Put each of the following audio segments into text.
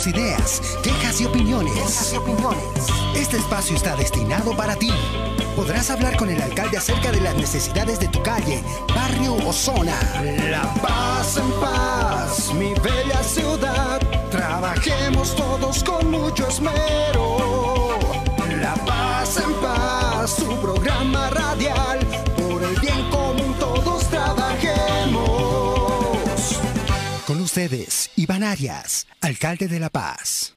tus ideas, quejas y opiniones. Este espacio está destinado para ti. Podrás hablar con el alcalde acerca de las necesidades de tu calle, barrio o zona. La paz en paz, mi bella ciudad. Trabajemos todos con mucho esmero. La paz en paz, su programa radial. Ustedes, Iván Arias, alcalde de La Paz.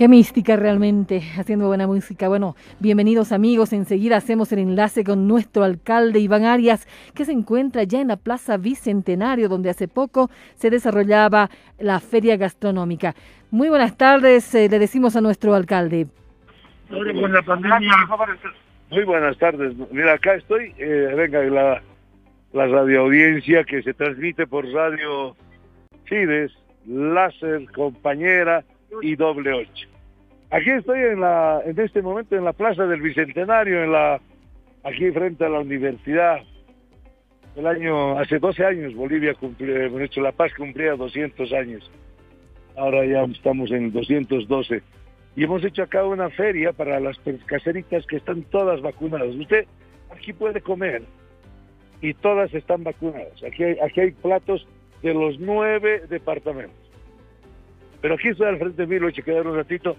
Qué mística realmente, haciendo buena música. Bueno, bienvenidos amigos. Enseguida hacemos el enlace con nuestro alcalde Iván Arias, que se encuentra ya en la Plaza Bicentenario, donde hace poco se desarrollaba la feria gastronómica. Muy buenas tardes, eh, le decimos a nuestro alcalde. Ahora con la pandemia. Muy buenas tardes. Mira, acá estoy. eh, venga, la, la radioaudiencia que se transmite por Radio Fides, Láser, Compañera y Doble Ocho. Aquí estoy en la, en este momento en la Plaza del Bicentenario, en la, aquí frente a la universidad. El año, hace 12 años Bolivia cumplió, hemos hecho La Paz cumplía 200 años. Ahora ya estamos en 212. Y hemos hecho acá una feria para las caseritas que están todas vacunadas. Usted aquí puede comer y todas están vacunadas. Aquí hay, aquí hay platos de los nueve departamentos. Pero aquí estoy al frente de mí, lo he quedar un ratito,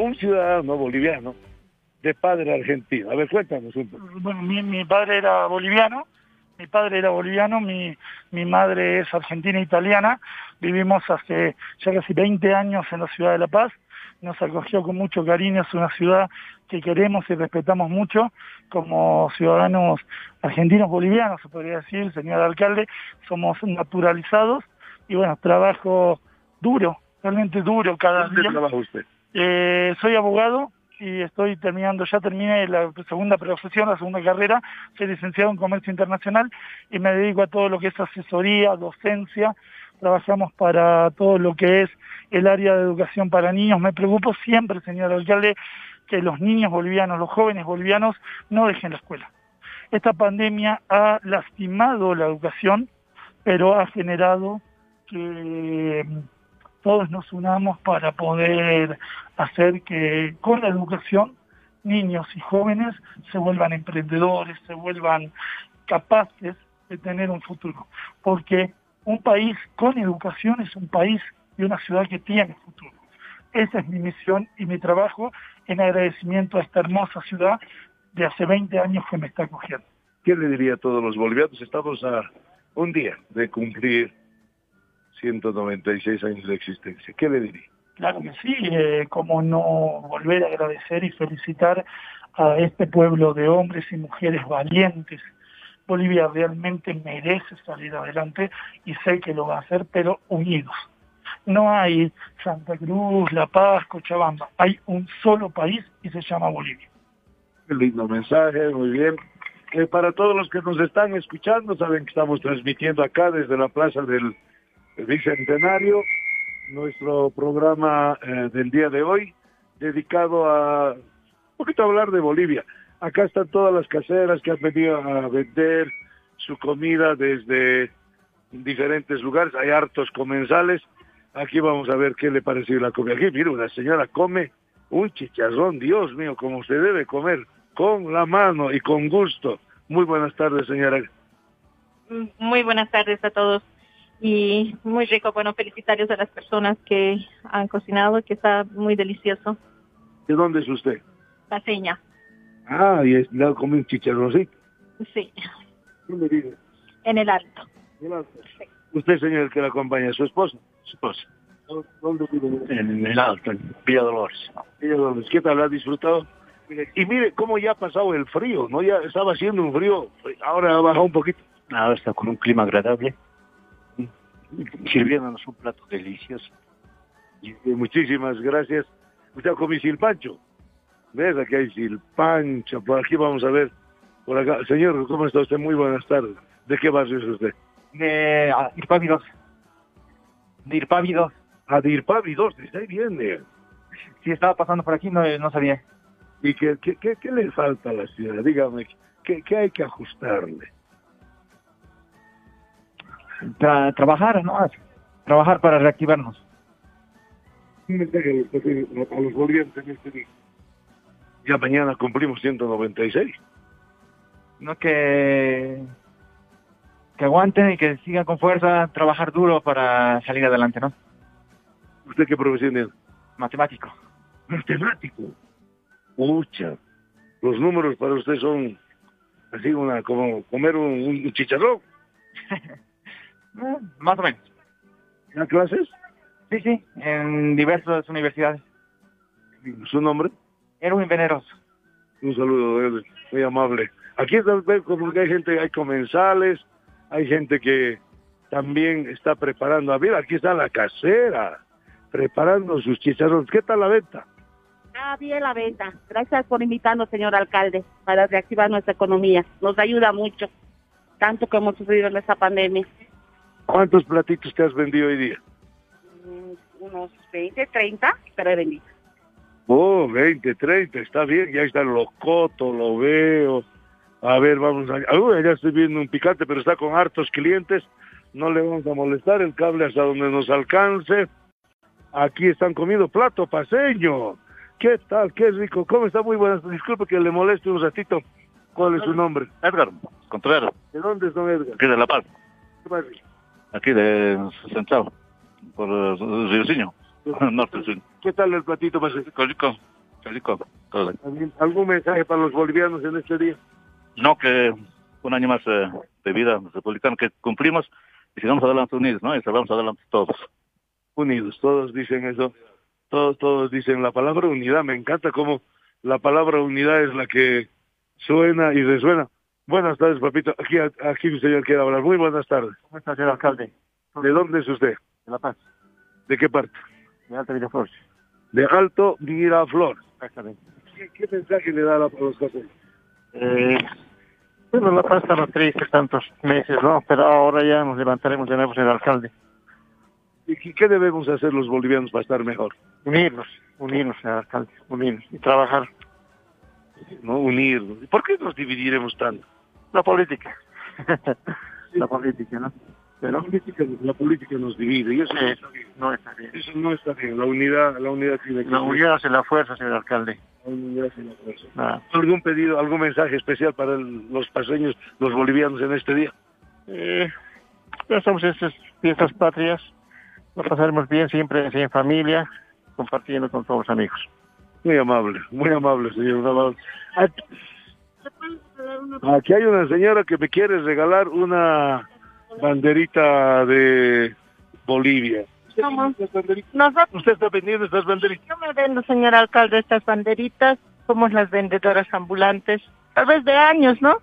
un ciudadano boliviano de padre argentino. A ver, cuéntanos un poco. Bueno, mi, mi padre era boliviano, mi padre era boliviano, mi, mi madre es argentina e italiana. Vivimos hace ya casi 20 años en la ciudad de La Paz. Nos acogió con mucho cariño, es una ciudad que queremos y respetamos mucho como ciudadanos argentinos bolivianos, se podría decir, señor alcalde, somos naturalizados y bueno, trabajo duro, realmente duro cada ¿Dónde día. trabaja usted? Eh, soy abogado y estoy terminando, ya terminé la segunda profesión, la segunda carrera, soy licenciado en Comercio Internacional y me dedico a todo lo que es asesoría, docencia, trabajamos para todo lo que es el área de educación para niños. Me preocupo siempre, señor alcalde, que los niños bolivianos, los jóvenes bolivianos no dejen la escuela. Esta pandemia ha lastimado la educación, pero ha generado que todos nos unamos para poder hacer que con la educación niños y jóvenes se vuelvan emprendedores, se vuelvan capaces de tener un futuro. Porque un país con educación es un país y una ciudad que tiene futuro. Esa es mi misión y mi trabajo en agradecimiento a esta hermosa ciudad de hace 20 años que me está acogiendo. ¿Qué le diría a todos los bolivianos? Estamos a un día de cumplir 196 años de existencia. ¿Qué le diría? Claro que sí, eh, como no volver a agradecer y felicitar a este pueblo de hombres y mujeres valientes. Bolivia realmente merece salir adelante y sé que lo va a hacer, pero unidos. No hay Santa Cruz, La Paz, Cochabamba, hay un solo país y se llama Bolivia. Qué lindo mensaje, muy bien. Eh, para todos los que nos están escuchando, saben que estamos transmitiendo acá desde la Plaza del Bicentenario nuestro programa eh, del día de hoy, dedicado a un poquito hablar de Bolivia. Acá están todas las caseras que han venido a vender su comida desde diferentes lugares. Hay hartos comensales. Aquí vamos a ver qué le pareció la comida. Aquí, mira, una señora come un chicharrón, Dios mío, como se debe comer, con la mano y con gusto. Muy buenas tardes, señora. Muy buenas tardes a todos y muy rico, bueno, felicitarles a las personas que han cocinado, que está muy delicioso. ¿De dónde es usted? La seña, Ah, y es, le come un chicharroncito. sí, ¿Dónde vive? en el alto. Usted, señor, que la acompaña, su esposa. Su esposa. ¿Dónde vive? En el alto, en Villa Dolores. Ella, Dolores, ¿Qué tal? ¿Ha disfrutado? Y mire cómo ya ha pasado el frío, ¿no? Ya estaba haciendo un frío, ahora ha bajado un poquito. Ahora está con un clima agradable. Sirviéndonos un plato delicioso. Y, eh, muchísimas gracias. Usted comí silpancho. ¿Ves? Aquí hay silpancho. Por aquí vamos a ver. Por acá. Señor, ¿cómo está usted? Muy buenas tardes. ¿De qué barrio es usted? De ah, Irpávidos. De Irpávidos. Ah, de 2, de ahí viene. Si estaba pasando por aquí, no, no sabía. ¿Y qué, qué, qué, qué le falta a la ciudad? Dígame, ¿qué, qué hay que ajustarle? Tra- trabajar, ¿no? Trabajar para reactivarnos. Un mensaje a los, pacientes- a los bolivianos en este día. Ya mañana cumplimos 196. No que que aguanten y que sigan con fuerza, trabajar duro para salir adelante, ¿no? ¿Usted qué profesión es? Matemático. Matemático. Mucha. Los números para usted son así una como comer un, un chicharrón. Eh, más o menos. ¿Da clases? Sí, sí, en diversas universidades. ¿Su nombre? Erwin Veneros. Un saludo, muy amable. Aquí está, ve como que hay gente, hay comensales, hay gente que también está preparando. A ver, aquí está la casera, preparando sus chicharrones. ¿Qué tal la venta? Ah, bien la venta. Gracias por invitarnos, señor alcalde, para reactivar nuestra economía. Nos ayuda mucho, tanto que hemos sufrido en esta pandemia. ¿Cuántos platitos te has vendido hoy día? Mm, Unos 20, 30, pero he vendido. Oh, 20, 30, está bien, ya está el locoto, lo veo. A ver, vamos a... Uy, ya estoy viendo un picante, pero está con hartos clientes. No le vamos a molestar, el cable hasta donde nos alcance. Aquí están comiendo plato paseño. ¿Qué tal? Qué rico. ¿Cómo está? Muy buenas. Disculpe que le moleste un ratito. ¿Cuál es su nombre? Edgar Contreras, ¿De dónde es don Edgar? aquí de La Paz, ¿Qué? Aquí de Central, por eh, Riocinho, norte, sí. ¿Qué tal el platito? Rico, rico, todo. ¿Algún mensaje para los bolivianos en este día? No que un año más eh, de vida republicana que cumplimos y sigamos adelante unidos, ¿no? Y salgamos adelante todos. unidos, todos dicen eso, todos, todos dicen la palabra unidad, me encanta cómo la palabra unidad es la que suena y resuena. Buenas tardes, papito, aquí, aquí mi señor quiere hablar, muy buenas tardes. ¿Cómo está, señor alcalde? ¿De dónde es usted? De La Paz, ¿De qué parte? de Alta Villaflores. De Alto Miraflor. Exactamente. ¿Qué, qué mensaje le da a, los caseros? Eh, bueno, La Paz estaba triste tantos meses, ¿no? Pero ahora ya nos levantaremos de nuevo, señor alcalde. ¿Y qué debemos hacer los bolivianos para estar mejor? Unirnos, unirnos, señor alcalde, unirnos y trabajar. ¿No? Unirnos. ¿Por qué nos dividiremos tanto? La política. la política, ¿no? La política, la política nos divide y eso no está bien. No está bien. Eso no está bien. La unidad, la unidad tiene que La unidad hace la fuerza, señor alcalde. La unidad hace la fuerza. Ah, ¿Algún pedido, algún mensaje especial para el- los paseños, los bolivianos en este día? eh, ya estamos en estas fiestas patrias. Lo pasaremos bien siempre en familia, compartiendo con todos los amigos. Muy amable, muy amable, señor. muy amable. Aquí, aquí hay una señora que me quiere regalar una banderita de Bolivia. ¿Cómo? Nosotros. ¿Usted está vendiendo estas banderitas? Yo me vendo, señor alcalde, estas banderitas. Somos las vendedoras ambulantes. Tal vez de años, ¿no?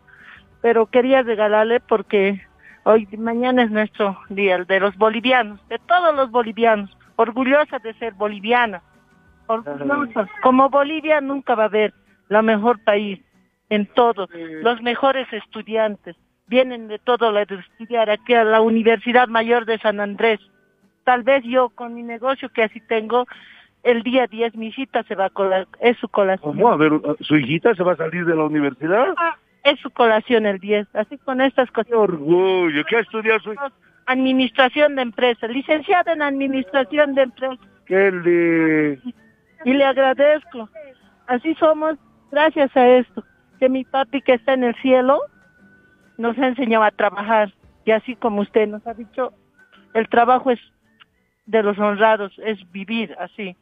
Pero quería regalarle porque hoy, mañana es nuestro día, el de los bolivianos, de todos los bolivianos. Orgullosa de ser boliviana. Orgullosa. Como Bolivia nunca va a haber la mejor país en todo. Los mejores estudiantes vienen de todo lado a estudiar aquí a la Universidad Mayor de San Andrés. Tal vez yo con mi negocio que así tengo, el día 10 mi hijita se va a colar, es su colación. ¿Cómo? A ver, ¿su hijita se va a salir de la universidad? Ah, Es su colación el 10, así con estas cosas. orgullo! ¿Qué ha estudiado su? Administración de empresas, licenciada en administración de empresas. ¡Qué le... Y le agradezco. Así somos, gracias a esto, que mi papi que está en el cielo nos ha enseñado a trabajar. Y así como usted nos ha dicho, el trabajo es de los honrados, es vivir así.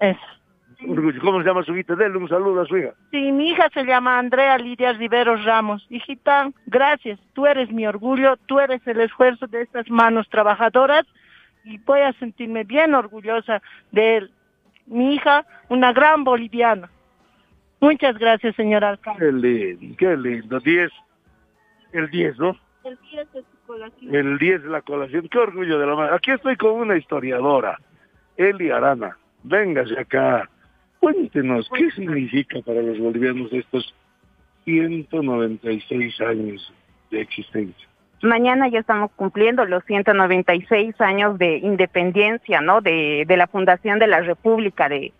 Es. ¿Cómo se llama su hijita? Denle un saludo a su hija. Sí, mi hija se llama Andrea Lidia Riveros Ramos. Hijita, gracias. Tú eres mi orgullo, tú eres el esfuerzo de estas manos trabajadoras y voy a sentirme bien orgullosa de él. Mi hija, una gran boliviana. Muchas gracias, señor alcalde. ¡Qué lindo! ¡Qué lindo! 10. El 10, ¿no? El 10 de su colación. El 10 de la colación. ¡Qué orgullo de la madre! Aquí estoy con una historiadora, Eli Arana. Véngase acá. Cuéntenos, ¿qué significa para los bolivianos estos 196 años de existencia? Mañana ya estamos cumpliendo los 196 años de independencia, ¿no? De, de la fundación de la República de,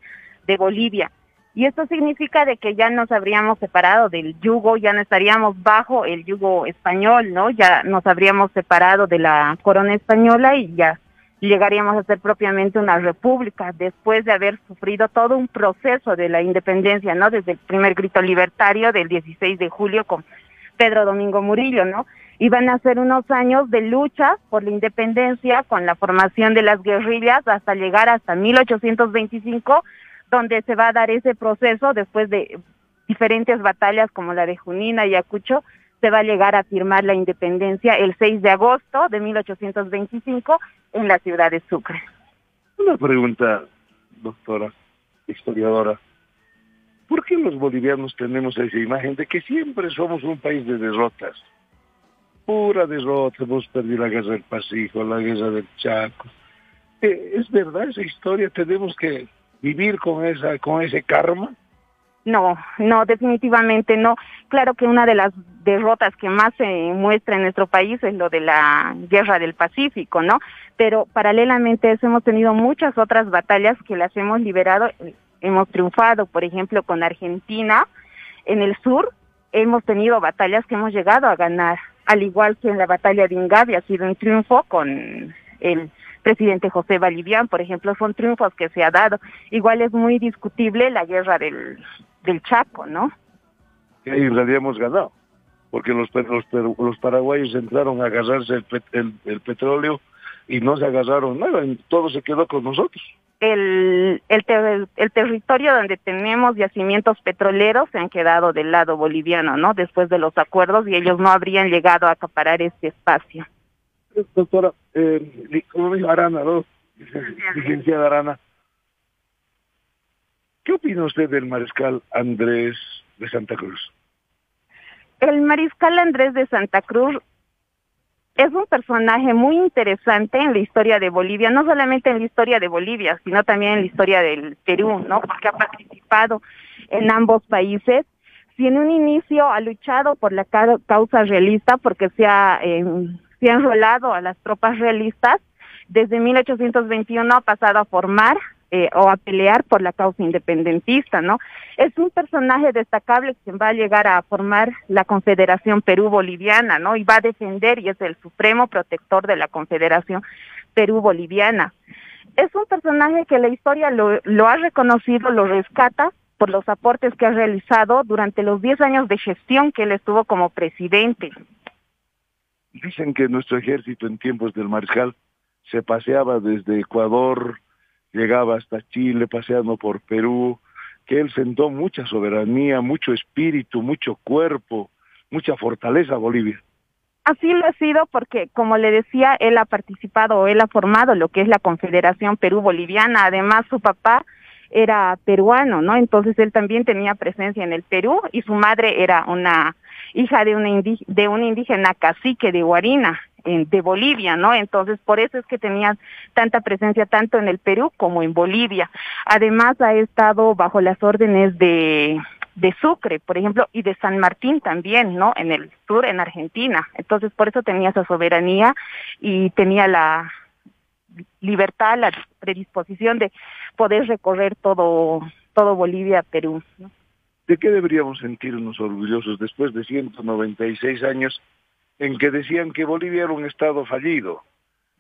de Bolivia. Y esto significa de que ya nos habríamos separado del yugo, ya no estaríamos bajo el yugo español, ¿no? Ya nos habríamos separado de la corona española y ya llegaríamos a ser propiamente una república después de haber sufrido todo un proceso de la independencia, ¿no? Desde el primer grito libertario del 16 de julio con Pedro Domingo Murillo, ¿no? Iban a ser unos años de lucha por la independencia con la formación de las guerrillas hasta llegar hasta 1825, donde se va a dar ese proceso después de diferentes batallas como la de Junín, Ayacucho, se va a llegar a firmar la independencia el 6 de agosto de 1825 en la ciudad de Sucre. Una pregunta, doctora, historiadora. ¿Por qué los bolivianos tenemos esa imagen de que siempre somos un país de derrotas? Pura derrota, hemos perdido la guerra del Pacífico, la guerra del Chaco. Eh, ¿Es verdad esa historia? ¿Tenemos que vivir con, esa, con ese karma? No, no, definitivamente no. Claro que una de las derrotas que más se muestra en nuestro país es lo de la guerra del Pacífico, ¿no? Pero paralelamente a eso hemos tenido muchas otras batallas que las hemos liberado, hemos triunfado, por ejemplo, con Argentina en el sur, hemos tenido batallas que hemos llegado a ganar, al igual que en la batalla de Ingavi ha sido un triunfo con el presidente José Bolivian, por ejemplo, son triunfos que se ha dado. Igual es muy discutible la guerra del, del Chaco, ¿no? Que en realidad hemos ganado, porque los, los, los paraguayos entraron a agarrarse el, el, el, petróleo y no se agarraron nada, todo se quedó con nosotros. El, el, ter el territorio donde tenemos yacimientos petroleros se han quedado del lado boliviano, ¿no? Después de los acuerdos y ellos no habrían llegado a acaparar este espacio. Doctora, eh, como dijo Arana, ¿no? Licenciada Arana, ¿Qué opina usted del mariscal Andrés de Santa Cruz? El mariscal Andrés de Santa Cruz es un personaje muy interesante en la historia de Bolivia, no solamente en la historia de Bolivia, sino también en la historia del Perú, ¿no? Porque ha participado en ambos países. Si en un inicio ha luchado por la causa realista, porque se ha, eh, se ha enrolado a las tropas realistas, desde 1821 ha pasado a formar eh, o a pelear por la causa independentista, ¿no? Es un personaje destacable que va a llegar a formar la Confederación Perú-Boliviana, ¿no? Y va a defender y es el supremo protector de la Confederación Perú-Boliviana. Es un personaje que la historia lo, lo ha reconocido, lo rescata por los aportes que ha realizado durante los 10 años de gestión que él estuvo como presidente. Dicen que nuestro ejército en tiempos del mariscal se paseaba desde Ecuador, llegaba hasta Chile, paseando por Perú, que él sentó mucha soberanía, mucho espíritu, mucho cuerpo, mucha fortaleza a Bolivia. Así lo ha sido porque, como le decía, él ha participado, él ha formado lo que es la Confederación Perú-Boliviana. Además, su papá era peruano, ¿no? Entonces él también tenía presencia en el Perú y su madre era una hija de una, de una indígena cacique de Guarina de Bolivia, ¿no? Entonces, por eso es que tenía tanta presencia tanto en el Perú como en Bolivia. Además, ha estado bajo las órdenes de, de Sucre, por ejemplo, y de San Martín también, ¿no? En el sur, en Argentina. Entonces, por eso tenía esa soberanía y tenía la libertad, la predisposición de poder recorrer todo, todo Bolivia, Perú. ¿no? ¿De qué deberíamos sentirnos orgullosos después de 196 años en que decían que Bolivia era un estado fallido,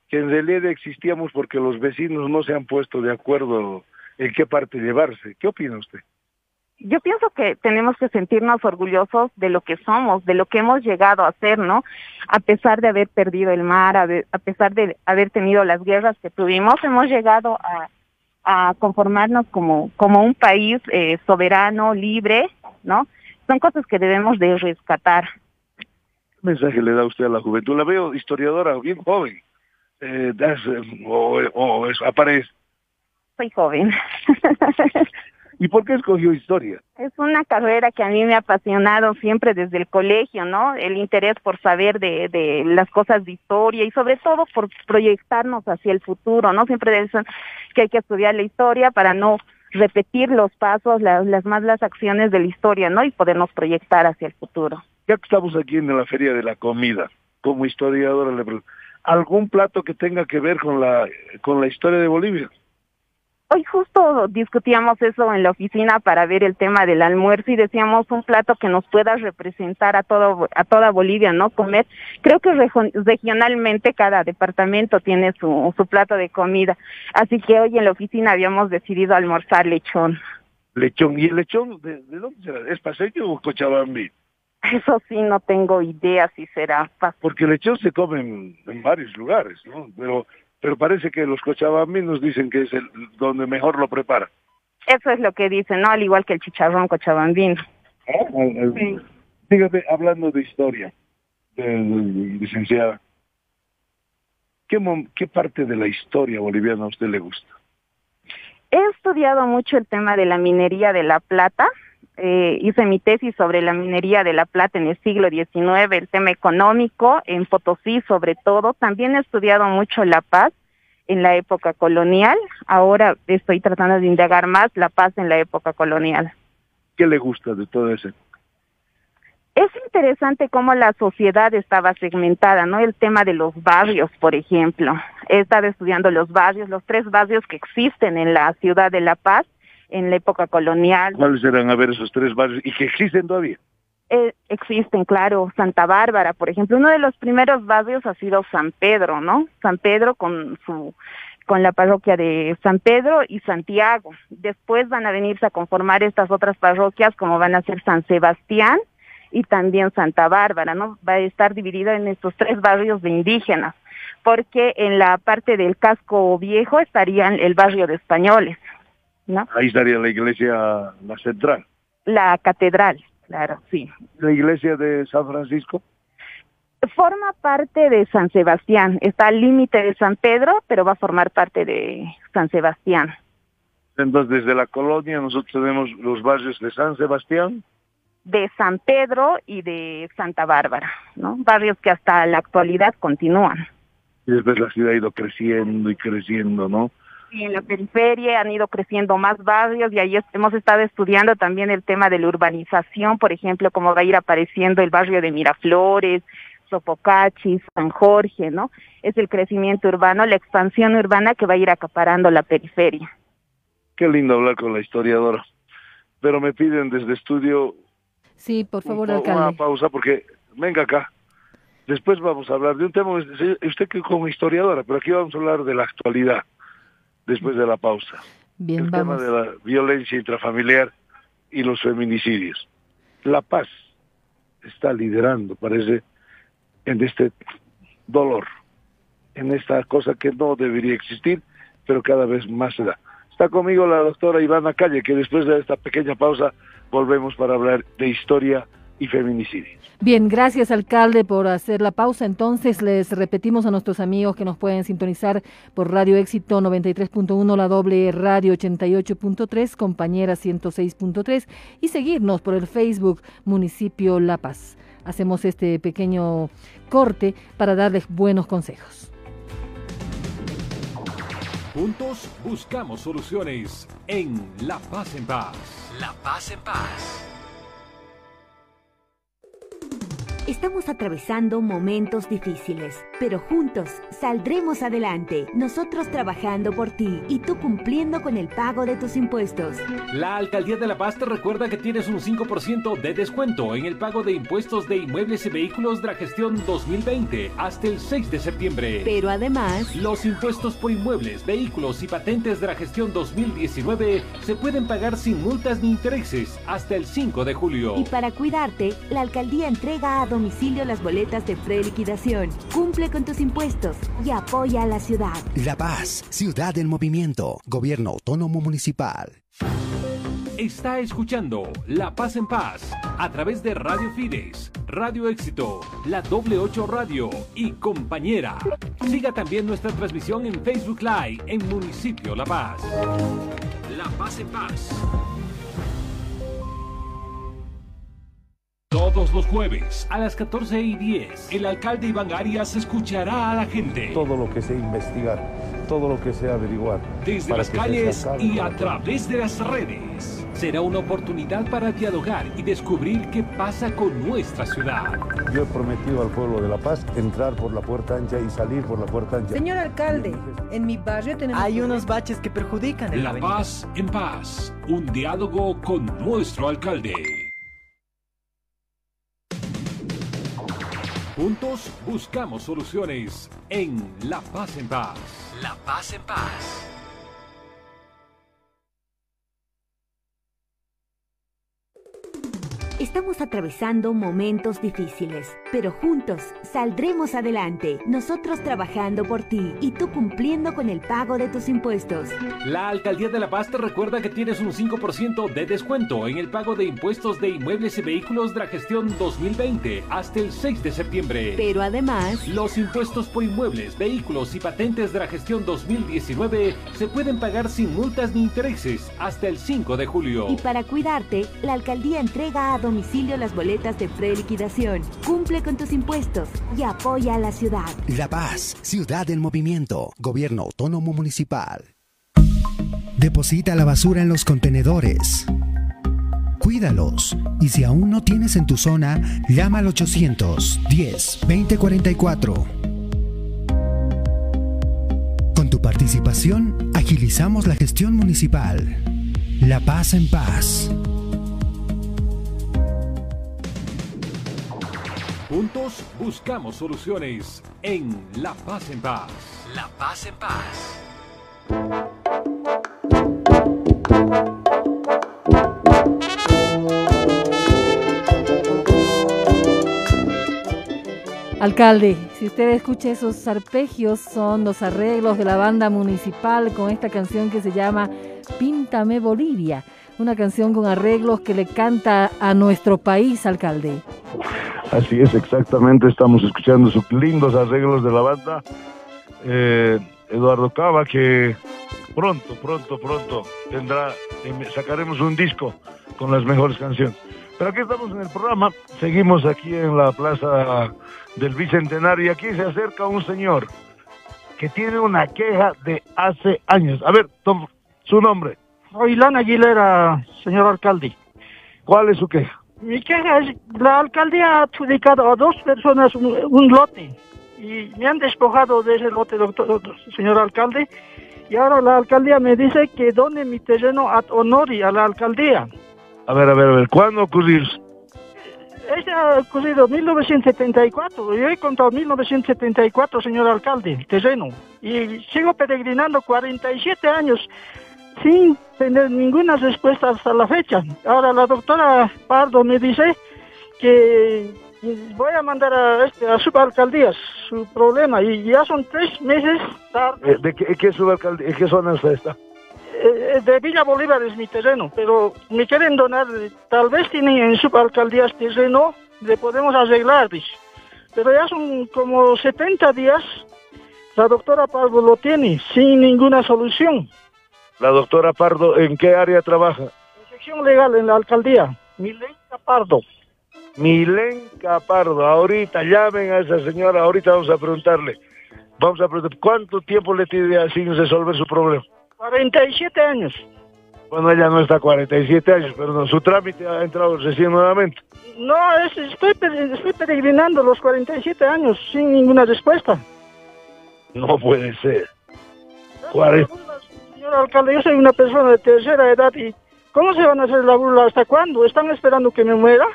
que en realidad existíamos porque los vecinos no se han puesto de acuerdo en qué parte llevarse. ¿Qué opina usted? Yo pienso que tenemos que sentirnos orgullosos de lo que somos, de lo que hemos llegado a ser, ¿no? A pesar de haber perdido el mar, a, pesar de haber tenido las guerras que tuvimos, hemos llegado a, a conformarnos como, como un país eh, soberano, libre, ¿no? Son cosas que debemos de rescatar mensaje le da usted a la juventud? La veo historiadora, bien joven. Eh, das, o, aparece. Soy joven. ¿Y por qué escogió historia? Es una carrera que a mí me ha apasionado siempre desde el colegio, ¿no? El interés por saber de, de las cosas de historia y sobre todo por proyectarnos hacia el futuro, ¿no? Siempre dicen que hay que estudiar la historia para no repetir los pasos, las, las más las acciones de la historia, ¿no? Y podernos proyectar hacia el futuro ya que estamos aquí en la Feria de la Comida, como historiadora, ¿algún plato que tenga que ver con la, con la historia de Bolivia? Hoy justo discutíamos eso en la oficina para ver el tema del almuerzo y decíamos un plato que nos pueda representar a todo a toda Bolivia, ¿no? Comer. Creo que regionalmente cada departamento tiene su, su plato de comida. Así que hoy en la oficina habíamos decidido almorzar lechón. Lechón. ¿Y el lechón de, de dónde será? ¿Es paseño o cochabambi? Eso sí, no tengo idea si será fácil. Porque el lechón se come en, en varios lugares, ¿no? Pero, pero parece que los cochabambinos dicen que es el donde mejor lo prepara. Eso es lo que dicen, ¿no? Al igual que el chicharrón cochabambino. Sí. Fíjate, hablando de historia, licenciada, ¿qué, ¿qué parte de la historia boliviana a usted le gusta? He estudiado mucho el tema de la minería de la plata. Eh, hice mi tesis sobre la minería de la plata en el siglo XIX, el tema económico, en Potosí sobre todo. También he estudiado mucho la paz en la época colonial. Ahora estoy tratando de indagar más la paz en la época colonial. ¿Qué le gusta de todo eso? Es interesante cómo la sociedad estaba segmentada, ¿no? El tema de los barrios, por ejemplo. He estado estudiando los barrios, los tres barrios que existen en la ciudad de La Paz en la época colonial. ¿Cuáles serán a ver esos tres barrios y que existen todavía? Eh, existen, claro, Santa Bárbara, por ejemplo. Uno de los primeros barrios ha sido San Pedro, ¿no? San Pedro con su con la parroquia de San Pedro y Santiago. Después van a venirse a conformar estas otras parroquias como van a ser San Sebastián y también Santa Bárbara, ¿no? Va a estar dividida en estos tres barrios de indígenas, porque en la parte del casco viejo estarían el barrio de españoles, ¿no? Ahí estaría la iglesia, la central. La catedral, claro, sí. La iglesia de San Francisco. Forma parte de San Sebastián, está al límite de San Pedro, pero va a formar parte de San Sebastián. Entonces, desde la colonia nosotros tenemos los barrios de San Sebastián, de San Pedro y de Santa Bárbara, ¿no? Barrios que hasta la actualidad continúan. y después la ciudad ha ido creciendo y creciendo, ¿no? Y en la periferia han ido creciendo más barrios y ahí hemos estado estudiando también el tema de la urbanización, por ejemplo, cómo va a ir apareciendo el barrio de Miraflores, Sopocachi, San Jorge, ¿no? Es el crecimiento urbano, la expansión urbana que va a ir acaparando la periferia. Qué lindo hablar con la historiadora. Pero me piden desde estudio Sí, por favor, una alcalde. pausa porque venga acá. Después vamos a hablar de un tema, usted que como historiadora, pero aquí vamos a hablar de la actualidad, después de la pausa. Bien, el vamos. tema de la violencia intrafamiliar y los feminicidios. La paz está liderando, parece, en este dolor, en esta cosa que no debería existir, pero cada vez más se da. Está conmigo la doctora Ivana Calle, que después de esta pequeña pausa volvemos para hablar de historia y feminicidio. Bien, gracias alcalde por hacer la pausa. Entonces les repetimos a nuestros amigos que nos pueden sintonizar por Radio Éxito 93.1, la doble radio 88.3, compañera 106.3 y seguirnos por el Facebook Municipio La Paz. Hacemos este pequeño corte para darles buenos consejos. Juntos buscamos soluciones en La Paz en Paz. La paz en paz. Estamos atravesando momentos difíciles, pero juntos saldremos adelante. Nosotros trabajando por ti y tú cumpliendo con el pago de tus impuestos. La Alcaldía de La Paz te recuerda que tienes un 5% de descuento en el pago de impuestos de inmuebles y vehículos de la gestión 2020 hasta el 6 de septiembre. Pero además, Los impuestos por inmuebles, vehículos y patentes de la gestión 2019 se pueden pagar sin multas ni intereses hasta el 5 de julio. y para cuidarte, la alcaldía entrega a domicilio las boletas de preliquidación. Cumple con tus impuestos y apoya a la ciudad. La Paz, ciudad en movimiento, gobierno autónomo municipal. Está escuchando La Paz en Paz a través de Radio Fides, Radio Éxito, la Doble 8 Radio y Compañera. Siga también nuestra transmisión en Facebook Live en Municipio La Paz. La Paz en Paz. Todos los jueves a las 14 y 10, el alcalde Iván Arias escuchará a la gente. todo lo que sea investigar, todo lo que sea averiguar. Desde las calles y a través de las redes. Será una oportunidad para dialogar y descubrir qué pasa con nuestra ciudad. Yo he prometido al pueblo de La Paz entrar por la puerta ancha y salir por la puerta ancha. Señor alcalde, en mi barrio tenemos... Hay unos baches que perjudican el La paz en paz. Un diálogo con nuestro alcalde. Juntos buscamos soluciones en La Paz en Paz. La Paz en Paz. Estamos atravesando momentos difíciles, pero juntos saldremos adelante. Nosotros trabajando por ti y tú cumpliendo con el pago de tus impuestos. La Alcaldía de La Paz te recuerda que tienes un 5% de descuento en el pago de impuestos de inmuebles y vehículos de la gestión 2020 hasta el 6 de septiembre. Pero además, Los impuestos por inmuebles, vehículos y patentes de la gestión 2019 se pueden pagar sin multas ni intereses hasta el 5 de julio. y para cuidarte, la alcaldía entrega a las boletas de preliquidación. Cumple con tus impuestos y apoya a la ciudad. La Paz, ciudad en movimiento, gobierno autónomo municipal. Deposita la basura en los contenedores. Cuídalos. Y si aún no tienes en tu zona, llama al 810 2044. Con tu participación, agilizamos la gestión municipal. La paz en paz. Juntos buscamos soluciones en La Paz en Paz. La Paz en Paz. Alcalde, si usted escucha esos arpegios, son los arreglos de la banda municipal con esta canción que se llama Píntame Bolivia, una canción con arreglos que le canta a nuestro país, alcalde. Así es, exactamente. Estamos escuchando sus lindos arreglos de la banda. Eh, Eduardo Cava, que pronto, pronto, pronto tendrá, em, sacaremos un disco con las mejores canciones. Pero aquí estamos en el programa, seguimos aquí en la plaza del Bicentenario y aquí se acerca un señor que tiene una queja de hace años. A ver, su nombre. Roilán Aguilera, señor alcalde. ¿Cuál es su queja? Mi queja es, la alcaldía ha adjudicado a dos personas un, un lote y me han despojado de ese lote, doctor, señor alcalde, y ahora la alcaldía me dice que done mi terreno ad honori a la alcaldía. A ver, a ver, a ver, ¿cuándo ocurrió? Ese ha ocurrido en 1974, yo he contado 1974, señor alcalde, el terreno, y sigo peregrinando 47 años sin tener ninguna respuesta hasta la fecha. Ahora la doctora Pardo me dice que voy a mandar a, este, a subalcaldías su problema y ya son tres meses tarde. Eh, ¿De qué, qué en qué zona está? Eh, de Villa Bolívar es mi terreno, pero me quieren donar, eh, tal vez tienen en subalcaldías terreno, le podemos arreglar, dice. Pero ya son como 70 días, la doctora Pardo lo tiene, sin ninguna solución. La doctora Pardo, ¿en qué área trabaja? Sección legal en la alcaldía, Milenka Pardo. Milenka Pardo, ahorita llamen a esa señora, ahorita vamos a preguntarle. Vamos a preguntar, ¿cuánto tiempo le tiene sin resolver su problema? 47 años. Bueno, ella no está 47 años, pero no, su trámite ha entrado recién nuevamente. No, es- estoy, estoy peregrinando los 47 años sin ninguna respuesta. No puede ser. Cuare- Señor alcalde, yo soy una persona de tercera edad y ¿cómo se van a hacer la burla? ¿Hasta cuándo? ¿Están esperando que me muera?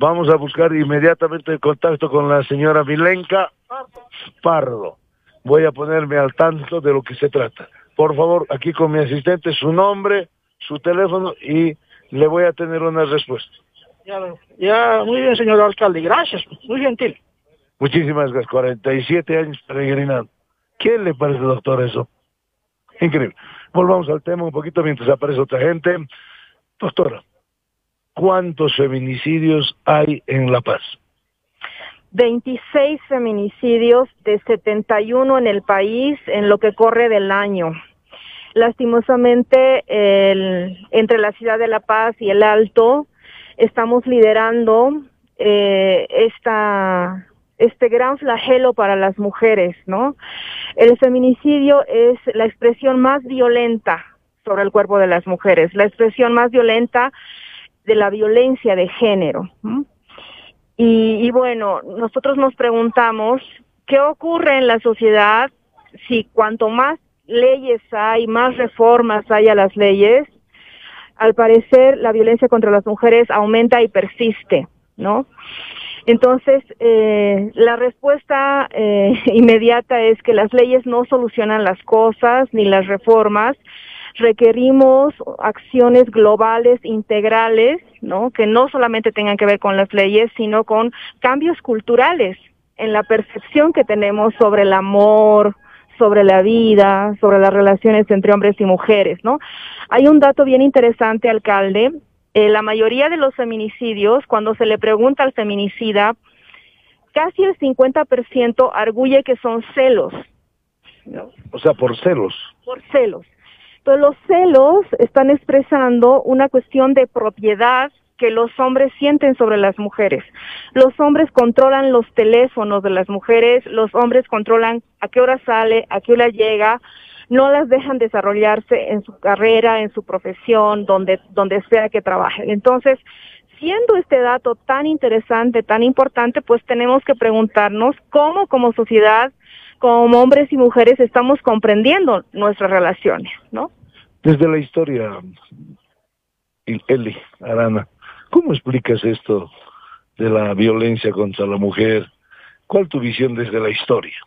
Vamos a buscar inmediatamente el contacto con la señora Milenka Pardo. Voy a ponerme al tanto de lo que se trata. Por favor, aquí con mi asistente, su nombre, su teléfono y le voy a tener una respuesta. Ya, ya, muy bien, señor alcalde, gracias, muy gentil. Muchísimas gracias. 47 años peregrinando. ¿Qué le parece, doctor, eso? Increíble. Volvamos al tema un poquito mientras aparece otra gente. Doctora, ¿cuántos feminicidios hay en La Paz? 26 feminicidios de 71 en el país en lo que corre del año. Lastimosamente, el- entre la ciudad de La Paz y el Alto, estamos liderando eh, esta, este gran flagelo para las mujeres, ¿no? El feminicidio es la expresión más violenta sobre el cuerpo de las mujeres, la expresión más violenta de la violencia de género. Y, y bueno, nosotros nos preguntamos qué ocurre en la sociedad si cuanto más leyes hay, más reformas hay a las leyes, al parecer la violencia contra las mujeres aumenta y persiste, ¿no? Entonces, eh, la respuesta eh, inmediata es que las leyes no solucionan las cosas ni las reformas. Requerimos acciones globales, integrales, ¿no? Que no solamente tengan que ver con las leyes, sino con cambios culturales en la percepción que tenemos sobre el amor, sobre la vida, sobre las relaciones entre hombres y mujeres, ¿no? Hay un dato bien interesante, alcalde. Eh, la mayoría de los feminicidios, cuando se le pregunta al feminicida, casi el 50% arguye que son celos, ¿no? O sea, por celos. por celos. Entonces los celos están expresando una cuestión de propiedad que los hombres sienten sobre las mujeres. Los hombres controlan los teléfonos de las mujeres, los hombres controlan a qué hora sale, a qué hora llega, no las dejan desarrollarse en su carrera, en su profesión, donde, donde sea que trabajen. Entonces, siendo este dato tan interesante, tan importante, pues tenemos que preguntarnos cómo como sociedad, como hombres y mujeres, estamos comprendiendo nuestras relaciones, ¿no? Desde la historia, Eli, Arana, ¿cómo explicas esto de la violencia contra la mujer? ¿Cuál tu visión desde la historia?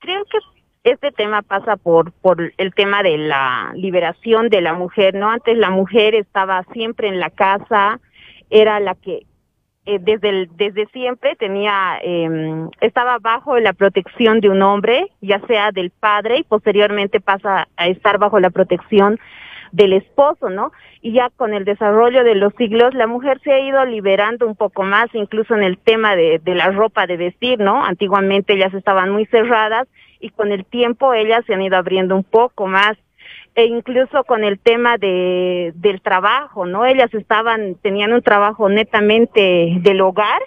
creo que este tema pasa por por el tema de la liberación de la mujer, ¿no? Antes la mujer estaba siempre en la casa, era la que eh, desde el, desde siempre tenía eh, estaba bajo la protección de un hombre, ya sea del padre y posteriormente pasa a estar bajo la protección del esposo, ¿no? Y ya con el desarrollo de los siglos, la mujer se ha ido liberando un poco más, incluso en el tema de, de la ropa de vestir, ¿no? Antiguamente ellas estaban muy cerradas y con el tiempo ellas se han ido abriendo un poco más e incluso con el tema de del trabajo, ¿no? Ellas estaban tenían un trabajo netamente del hogar,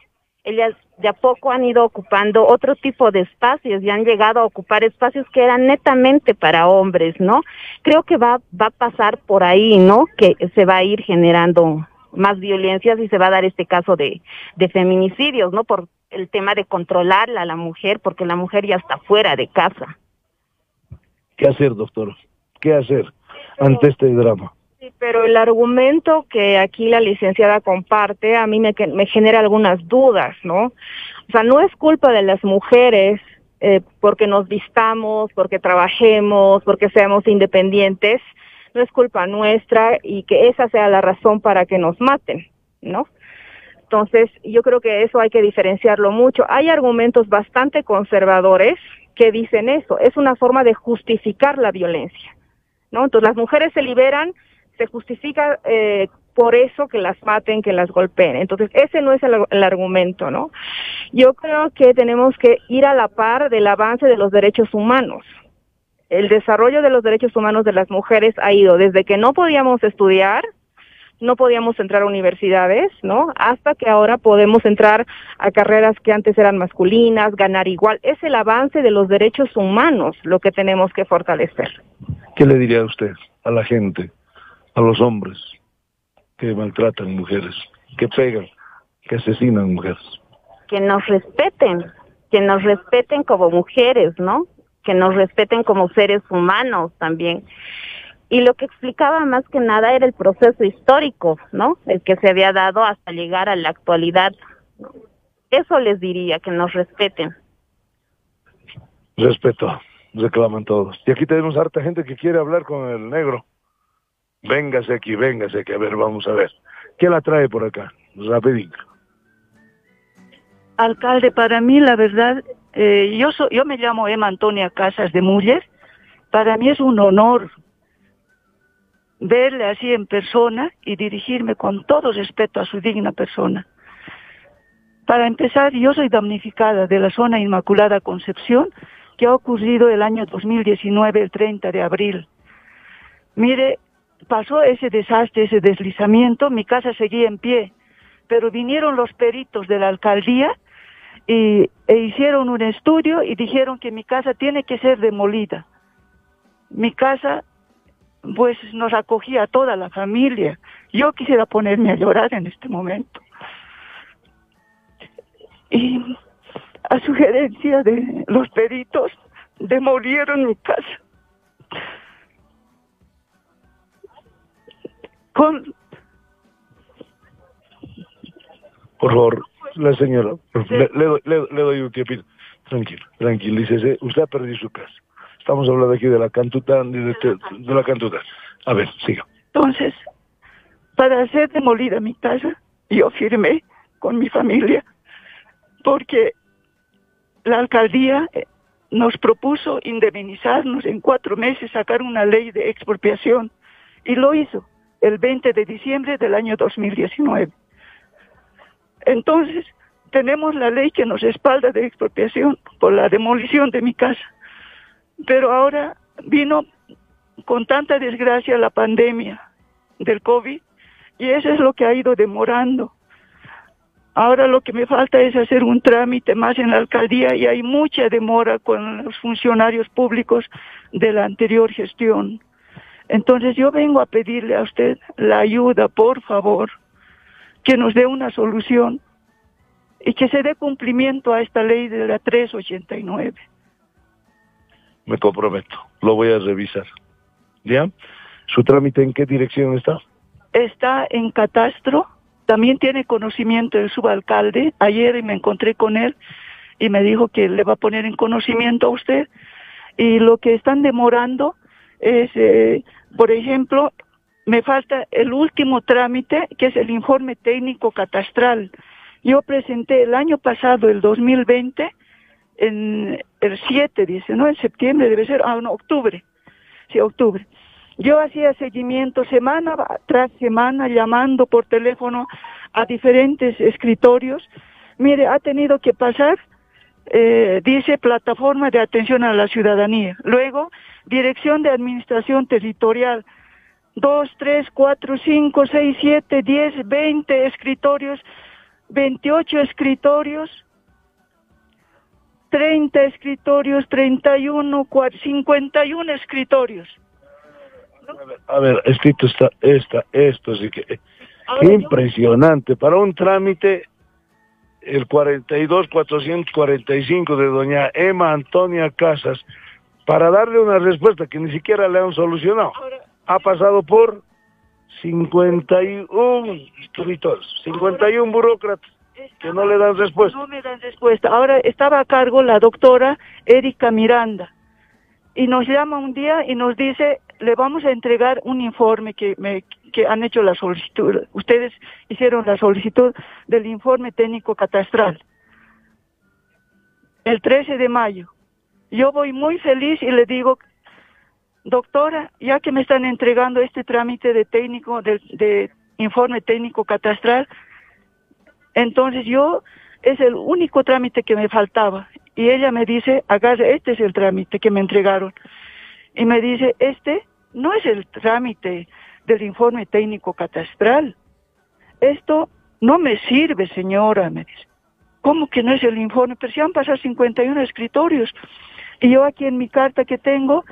ellas de a poco han ido ocupando otro tipo de espacios y han llegado a ocupar espacios que eran netamente para hombres, ¿no? Creo que va va a pasar por ahí, ¿no? Que se va a ir generando más violencias y se va a dar este caso de de feminicidios, ¿no? Por el tema de controlarla a la mujer, porque la mujer ya está fuera de casa. ¿Qué hacer, doctor? ¿Qué hacer ante este drama? Sí, pero el argumento que aquí la licenciada comparte a mí me, me genera algunas dudas, ¿no? O sea, no es culpa de las mujeres eh, porque nos vistamos, porque trabajemos, porque seamos independientes, no es culpa nuestra y que esa sea la razón para que nos maten, ¿no? Entonces, yo creo que eso hay que diferenciarlo mucho. Hay argumentos bastante conservadores que dicen eso, es una forma de justificar la violencia. ¿no? Entonces las mujeres se liberan, se justifica eh, por eso que las maten, que las golpeen. Entonces ese no es el, el argumento, ¿no? Yo creo que tenemos que ir a la par del avance de los derechos humanos. El desarrollo de los derechos humanos de las mujeres ha ido desde que no podíamos estudiar, no podíamos entrar a universidades, ¿no? Hasta que ahora podemos entrar a carreras que antes eran masculinas, ganar igual. Es el avance de los derechos humanos lo que tenemos que fortalecer. ¿Qué le diría usted a la gente, a los hombres que maltratan mujeres, que pegan, que asesinan mujeres? que nos respeten, que nos respeten como mujeres, ¿no? Que nos respeten como seres humanos también. Y lo que explicaba más que nada era el proceso histórico, ¿no? El que se había dado hasta llegar a la actualidad. Eso les diría, que nos respeten. Respeto, reclaman todos. Y aquí tenemos harta gente que quiere hablar con el negro. Véngase aquí, véngase aquí, a ver, vamos a ver. ¿Qué la trae por acá? Rapidito. Alcalde, para mí la verdad, eh, yo, so- yo me llamo Emma Antonia Casas de Muller. Para mí es un honor verle así en persona y dirigirme con todo respeto a su digna persona. Para empezar, yo soy damnificada de la zona Inmaculada Concepción, que ha ocurrido el año 2019, el 30 de abril. Mire, pasó ese desastre, ese deslizamiento, mi casa seguía en pie, pero vinieron los peritos de la alcaldía y, e hicieron un estudio y dijeron que mi casa tiene que ser demolida. Mi casa, pues nos acogía a toda la familia. Yo quisiera ponerme a llorar en este momento. Y a sugerencia de los peritos, demolieron mi casa. Con Por favor, la señora, le, le doy- le- le doy un tiempito. Tranquilo, tranquilícese. Usted ha perdido su casa. Estamos hablando aquí de la cantuta, de, de- la cantuta. A ver, siga. Entonces, para hacer demolida mi casa, yo firmé con mi familia, porque la alcaldía eh, nos propuso indemnizarnos en cuatro meses, sacar una ley de expropiación, y lo hizo el 20 de diciembre del año 2019. Entonces, tenemos la ley que nos respalda de expropiación por la demolición de mi casa. Pero ahora vino con tanta desgracia la pandemia del COVID y eso es lo que ha ido demorando. Ahora lo que me falta es hacer un trámite más en la alcaldía y hay mucha demora con los funcionarios públicos de la anterior gestión. Entonces yo vengo a pedirle a usted la ayuda, por favor, que nos dé una solución y que se dé cumplimiento a esta ley de la 389. Me comprometo. Lo voy a revisar. ¿Ya? ¿Su trámite en qué dirección está? está en catastro, también tiene conocimiento el subalcalde. Ayer me encontré con él y me dijo que le va a poner en conocimiento a usted. Y lo que están demorando es, eh, por ejemplo, me falta el último trámite, que es el informe técnico catastral. Yo presenté el año pasado, el 2020, en el 7, dice, ¿no? En septiembre debe ser, ah, no, octubre. Sí, octubre. Yo hacía seguimiento semana tras semana, llamando por teléfono a diferentes escritorios. Mire, ha tenido que pasar, eh, dice, plataforma de atención a la ciudadanía. Luego, dirección de administración territorial. Dos, tres, cuatro, cinco, seis, siete, diez, veinte escritorios, veintiocho escritorios, 30 escritorios, 31, cua- 51 escritorios. A ver, escrito está, esta, esto sí que... Impresionante. Para un trámite, el 42-445 de doña Emma Antonia Casas, para darle una respuesta que ni siquiera le han solucionado. Ha pasado por 51 escritores, 51 burócratas que no le dan respuesta. No me dan respuesta. Ahora estaba a cargo la doctora Erika Miranda y nos llama un día y nos dice, le vamos a entregar un informe que, me, que han hecho la solicitud. Ustedes hicieron la solicitud del informe técnico catastral el 13 de mayo. Yo voy muy feliz y le digo, doctora, ya que me están entregando este trámite de técnico, de, de informe técnico catastral, entonces yo, es el único trámite que me faltaba. Y ella me dice, agarre, este es el trámite que me entregaron. Y me dice, este no es el trámite del informe técnico catastral. Esto no me sirve, señora, me dice. ¿Cómo que no es el informe? Pero si han pasado 51 escritorios. Y yo aquí en mi carta que tengo,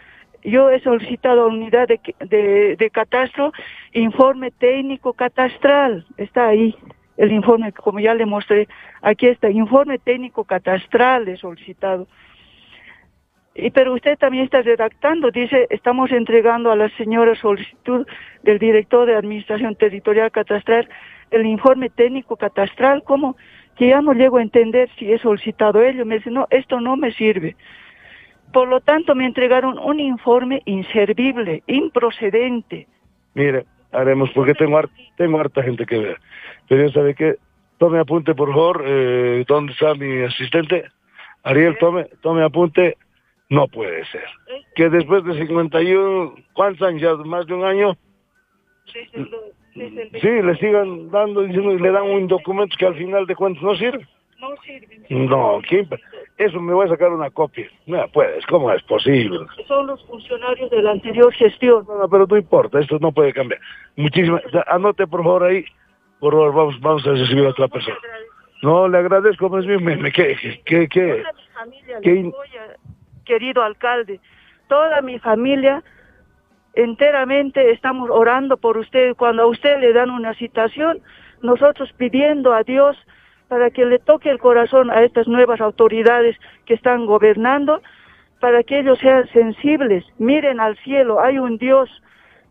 yo he solicitado a la unidad de, de catastro informe técnico catastral. Está ahí el informe, como ya le mostré. Aquí está, informe técnico catastral solicitado. Y, pero usted también está redactando, dice, estamos entregando a la señora solicitud del director de Administración Territorial Catastral el informe técnico catastral, ¿cómo? Que ya no llego a entender si he solicitado ello. Me dice, no, esto no me sirve. Por lo tanto, me entregaron un informe inservible, improcedente. Mire, haremos, porque tengo, har- tengo harta gente que ver. Pero ya sabe que, tome apunte por favor, eh, ¿dónde está mi asistente? Ariel, tome, tome apunte. No puede ser. Que después de 51, ¿cuántos años? Ya más de un año. Sí, le sigan dando, diciendo, y le dan un documento que al final de cuentas no sirve. No sirve. No, ¿quién? Eso me voy a sacar una copia. No puedes, ¿cómo es posible? Son los funcionarios de la anterior gestión. No, no, pero no importa, esto no puede cambiar. Muchísimas, anote por favor ahí, por favor, vamos, vamos a recibir a otra persona. No, le agradezco más bien, me, me, que, que, que, familia que le in- apoya, querido alcalde. Toda mi familia enteramente estamos orando por usted. Cuando a usted le dan una citación, nosotros pidiendo a Dios para que le toque el corazón a estas nuevas autoridades que están gobernando, para que ellos sean sensibles, miren al cielo, hay un Dios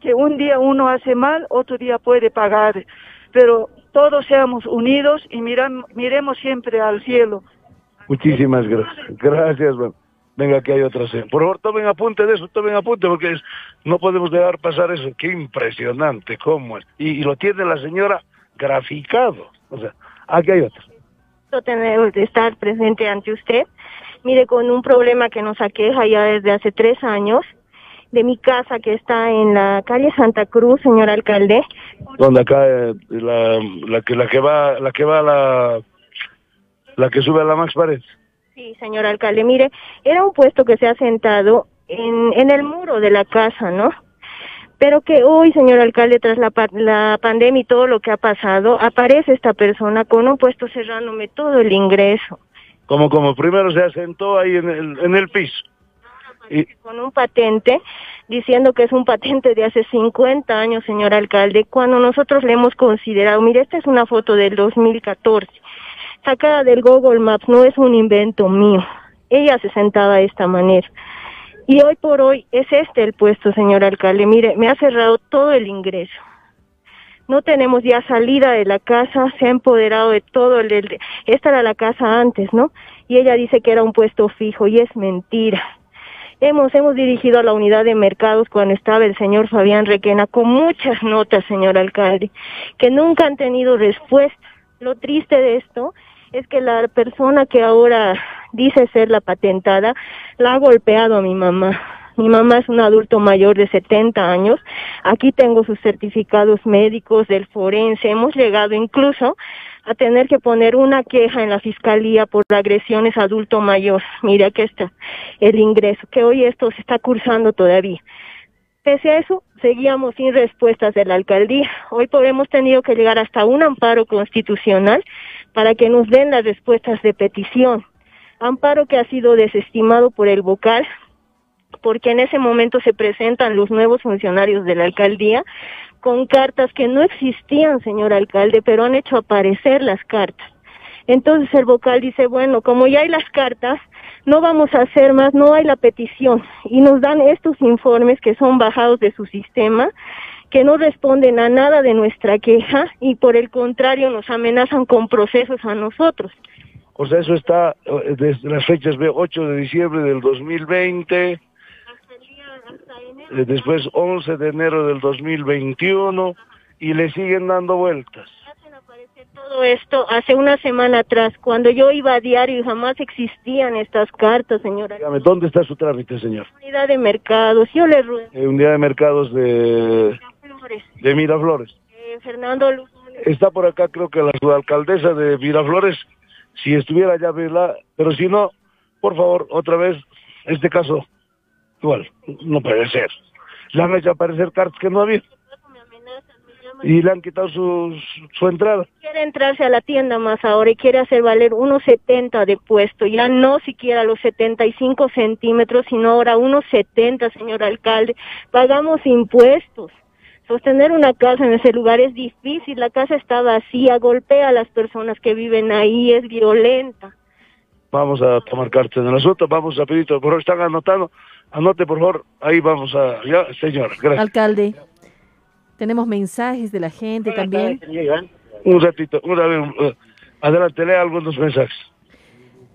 que un día uno hace mal, otro día puede pagar, pero todos seamos unidos y miram- miremos siempre al cielo. Muchísimas gracias. Gracias, man. Venga, aquí hay otra. Por favor, tomen apunte de eso, tomen apunte, porque no podemos dejar pasar eso. Qué impresionante, cómo es. Y, y lo tiene la señora graficado. O sea, aquí hay gusto tener estar presente ante usted. Mire, con un problema que nos aqueja ya desde hace tres años, de mi casa que está en la calle Santa Cruz, señor alcalde. Donde acá eh, la, la que la que va la que va a la la que sube a la Max Pared. Sí, señor alcalde, mire, era un puesto que se ha sentado en, en el muro de la casa, ¿no? Pero que hoy, señor alcalde, tras la, pa- la pandemia y todo lo que ha pasado, aparece esta persona con un puesto cerrándome todo el ingreso. Como como primero se asentó ahí en el, en el piso. Y, con un patente diciendo que es un patente de hace 50 años, señor alcalde, cuando nosotros le hemos considerado, mire, esta es una foto del 2014, sacada del Google Maps, no es un invento mío. Ella se sentaba de esta manera. Y hoy por hoy es este el puesto, señor alcalde. Mire, me ha cerrado todo el ingreso. No tenemos ya salida de la casa, se ha empoderado de todo. El, el- esta era la casa antes, ¿no? Y ella dice que era un puesto fijo y es mentira. Hemos, hemos dirigido a la unidad de mercados cuando estaba el señor Fabián Requena con muchas notas, señor alcalde, que nunca han tenido respuesta. Lo triste de esto es que la persona que ahora dice ser la patentada la ha golpeado a mi mamá. Mi mamá es un adulto mayor de 70 años. Aquí tengo sus certificados médicos del forense. Hemos llegado incluso a tener que poner una queja en la fiscalía por agresiones adulto mayor. Mire, aquí está el ingreso, que hoy esto se está cursando todavía. Pese a eso, seguíamos sin respuestas de la alcaldía. Hoy hemos tenido que llegar hasta un amparo constitucional para que nos den las respuestas de petición. Amparo que ha sido desestimado por el vocal porque en ese momento se presentan los nuevos funcionarios de la alcaldía con cartas que no existían, señor alcalde, pero han hecho aparecer las cartas. Entonces el vocal dice, bueno, como ya hay las cartas, no vamos a hacer más, no hay la petición. Y nos dan estos informes que son bajados de su sistema, que no responden a nada de nuestra queja y por el contrario nos amenazan con procesos a nosotros. o sea, eso está eh, desde las fechas veo 8 de diciembre del 2020. eh, Después 11 de enero del 2021 y le siguen dando vueltas. Todo esto hace una semana atrás, cuando yo iba a diario y jamás existían estas cartas, señora. Dígame, ¿dónde está su trámite, señor? Unidad de mercados, yo le ruego, Eh, unidad de mercados de, De Miraflores. eh, Fernando Luz, Está por acá, creo que la alcaldesa de Miraflores, si estuviera ya, verla, pero si no, por favor, otra vez, este caso, igual, no puede ser. Le han hecho aparecer cartas que no había. Y le han quitado su, su entrada. quiere entrarse a la tienda más ahora y quiere hacer valer unos 70 de puesto, ya no siquiera los 75 centímetros, sino ahora unos 70, señor alcalde. Pagamos impuestos. Sostener una casa en ese lugar es difícil, la casa está vacía, golpea a las personas que viven ahí, es violenta. Vamos a tomar cartas en el asunto, vamos a pedir, por favor, están anotando, anote por favor, ahí vamos a, ya, señor, gracias. Alcalde, tenemos mensajes de la gente también. Un ratito, una vez, eh, adelante, lea algunos mensajes.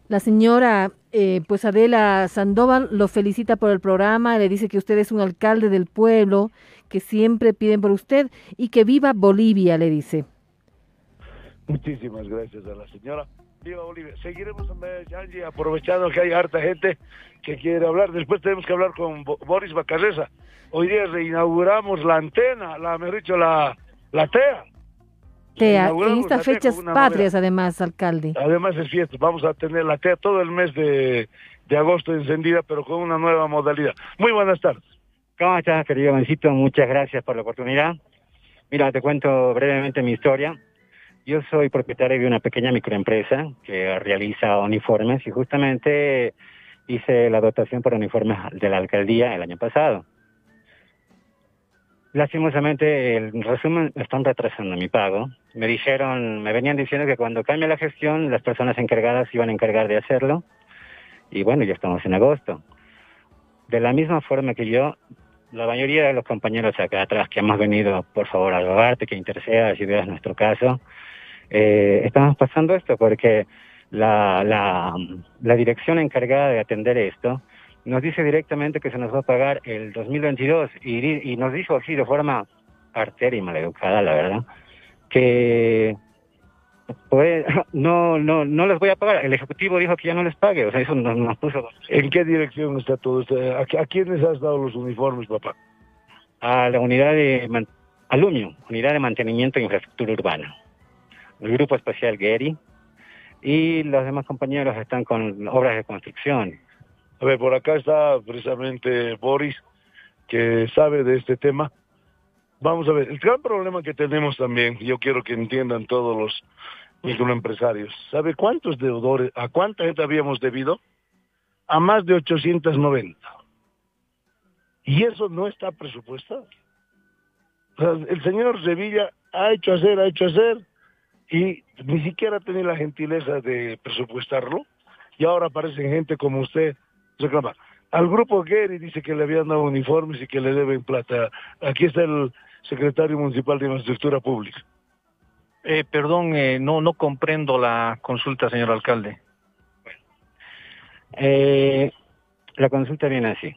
La señora, eh, pues Adela Sandoval lo felicita por el programa, le dice que usted es un alcalde del pueblo, que siempre piden por usted y que viva Bolivia, le dice. Muchísimas gracias a la señora. Viva Bolivia. Seguiremos, hombre, Angie, aprovechando que hay harta gente que quiere hablar. Después tenemos que hablar con Bo- Boris Bacarreza. Hoy día reinauguramos la antena, la, mejor dicho, la, la TEA. Tea, en estas fechas patrias, además, alcalde. Además es fiesta, vamos a tener la TEA todo el mes de, de agosto encendida, pero con una nueva modalidad. Muy buenas tardes. ¿Cómo estás, querido Bencito? Muchas gracias por la oportunidad. Mira, te cuento brevemente mi historia. Yo soy propietario de una pequeña microempresa que realiza uniformes y justamente hice la dotación para uniformes de la alcaldía el año pasado. Lastimosamente, el resumen, están retrasando mi pago. Me dijeron, me venían diciendo que cuando cambie la gestión, las personas encargadas iban a encargar de hacerlo. Y bueno, ya estamos en agosto. De la misma forma que yo, la mayoría de los compañeros acá atrás que hemos venido, por favor, a rogarte que intercedas y veas nuestro caso, eh, estamos pasando esto porque la, la, la dirección encargada de atender esto nos dice directamente que se nos va a pagar el 2022 y, y nos dijo así de forma arteria y maleducada, la verdad, que pues, no, no, no les voy a pagar. El ejecutivo dijo que ya no les pague, o sea, eso nos, nos puso ¿En qué dirección está todo esto? ¿A, a quiénes has dado los uniformes, papá? a la unidad de man- Alumio, unidad de mantenimiento de infraestructura urbana, el grupo especial Gary y los demás compañeros están con obras de construcción. A ver, por acá está precisamente Boris, que sabe de este tema. Vamos a ver, el gran problema que tenemos también, yo quiero que entiendan todos los microempresarios, ¿sabe cuántos deudores, a cuánta gente habíamos debido? A más de 890. Y eso no está presupuestado. El señor Sevilla ha hecho hacer, ha hecho hacer, y ni siquiera tenido la gentileza de presupuestarlo, y ahora aparecen gente como usted reclama. Al grupo Gary dice que le habían dado uniformes y que le deben plata. Aquí está el secretario municipal de infraestructura pública. Eh, perdón, eh, no, no comprendo la consulta, señor alcalde. Eh, la consulta viene así.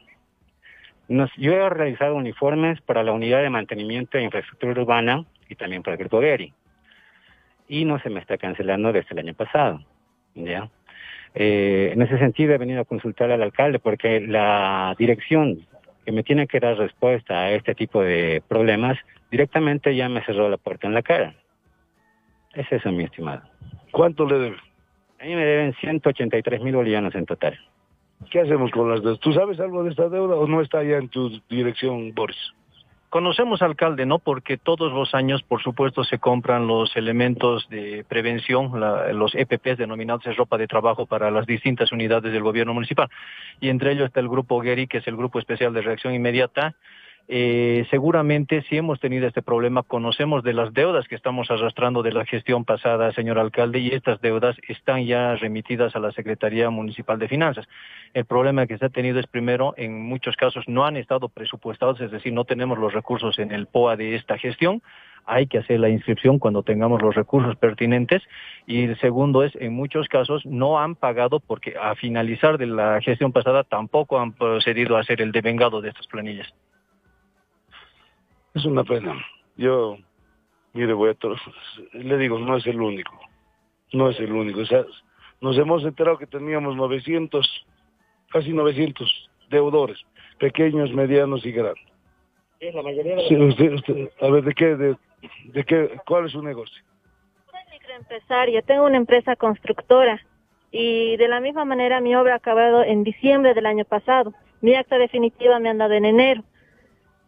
Nos- yo he realizado uniformes para la unidad de mantenimiento de infraestructura urbana y también para el grupo Gary. Y no se me está cancelando desde el año pasado. ¿ya? Eh, en ese sentido he venido a consultar al alcalde porque la dirección que me tiene que dar respuesta a este tipo de problemas directamente ya me cerró la puerta en la cara. Es eso, mi estimado. ¿Cuánto le debe? A mí me deben 183 mil bolivianos en total. ¿Qué hacemos con las deudas? ¿Tú sabes algo de esta deuda o no está ya en tu dirección, Boris? Conocemos, alcalde, ¿no? Porque todos los años, por supuesto, se compran los elementos de prevención, los EPPs denominados de ropa de trabajo para las distintas unidades del gobierno municipal. Y entre ellos está el grupo GERI, que es el Grupo Especial de Reacción Inmediata. Eh, seguramente si hemos tenido este problema, conocemos de las deudas que estamos arrastrando de la gestión pasada, señor alcalde, y estas deudas están ya remitidas a la Secretaría Municipal de Finanzas. El problema que se ha tenido es primero, en muchos casos no han estado presupuestados, es decir, no tenemos los recursos en el POA de esta gestión. Hay que hacer la inscripción cuando tengamos los recursos pertinentes. Y el segundo es, en muchos casos no han pagado porque a finalizar de la gestión pasada tampoco han procedido a hacer el devengado de estas planillas. Es una pena. Yo, mire, voy a le digo, no es el único. No es el único. O sea, nos hemos enterado que teníamos 900, casi 900 deudores, pequeños, medianos y grandes. Es la mayoría de Sí, usted- usted- a ver, ¿de qué, de, de qué, cuál es su negocio? empresaria, tengo una empresa constructora y de la misma manera mi obra ha acabado en diciembre del año pasado. Mi acta definitiva me han dado en enero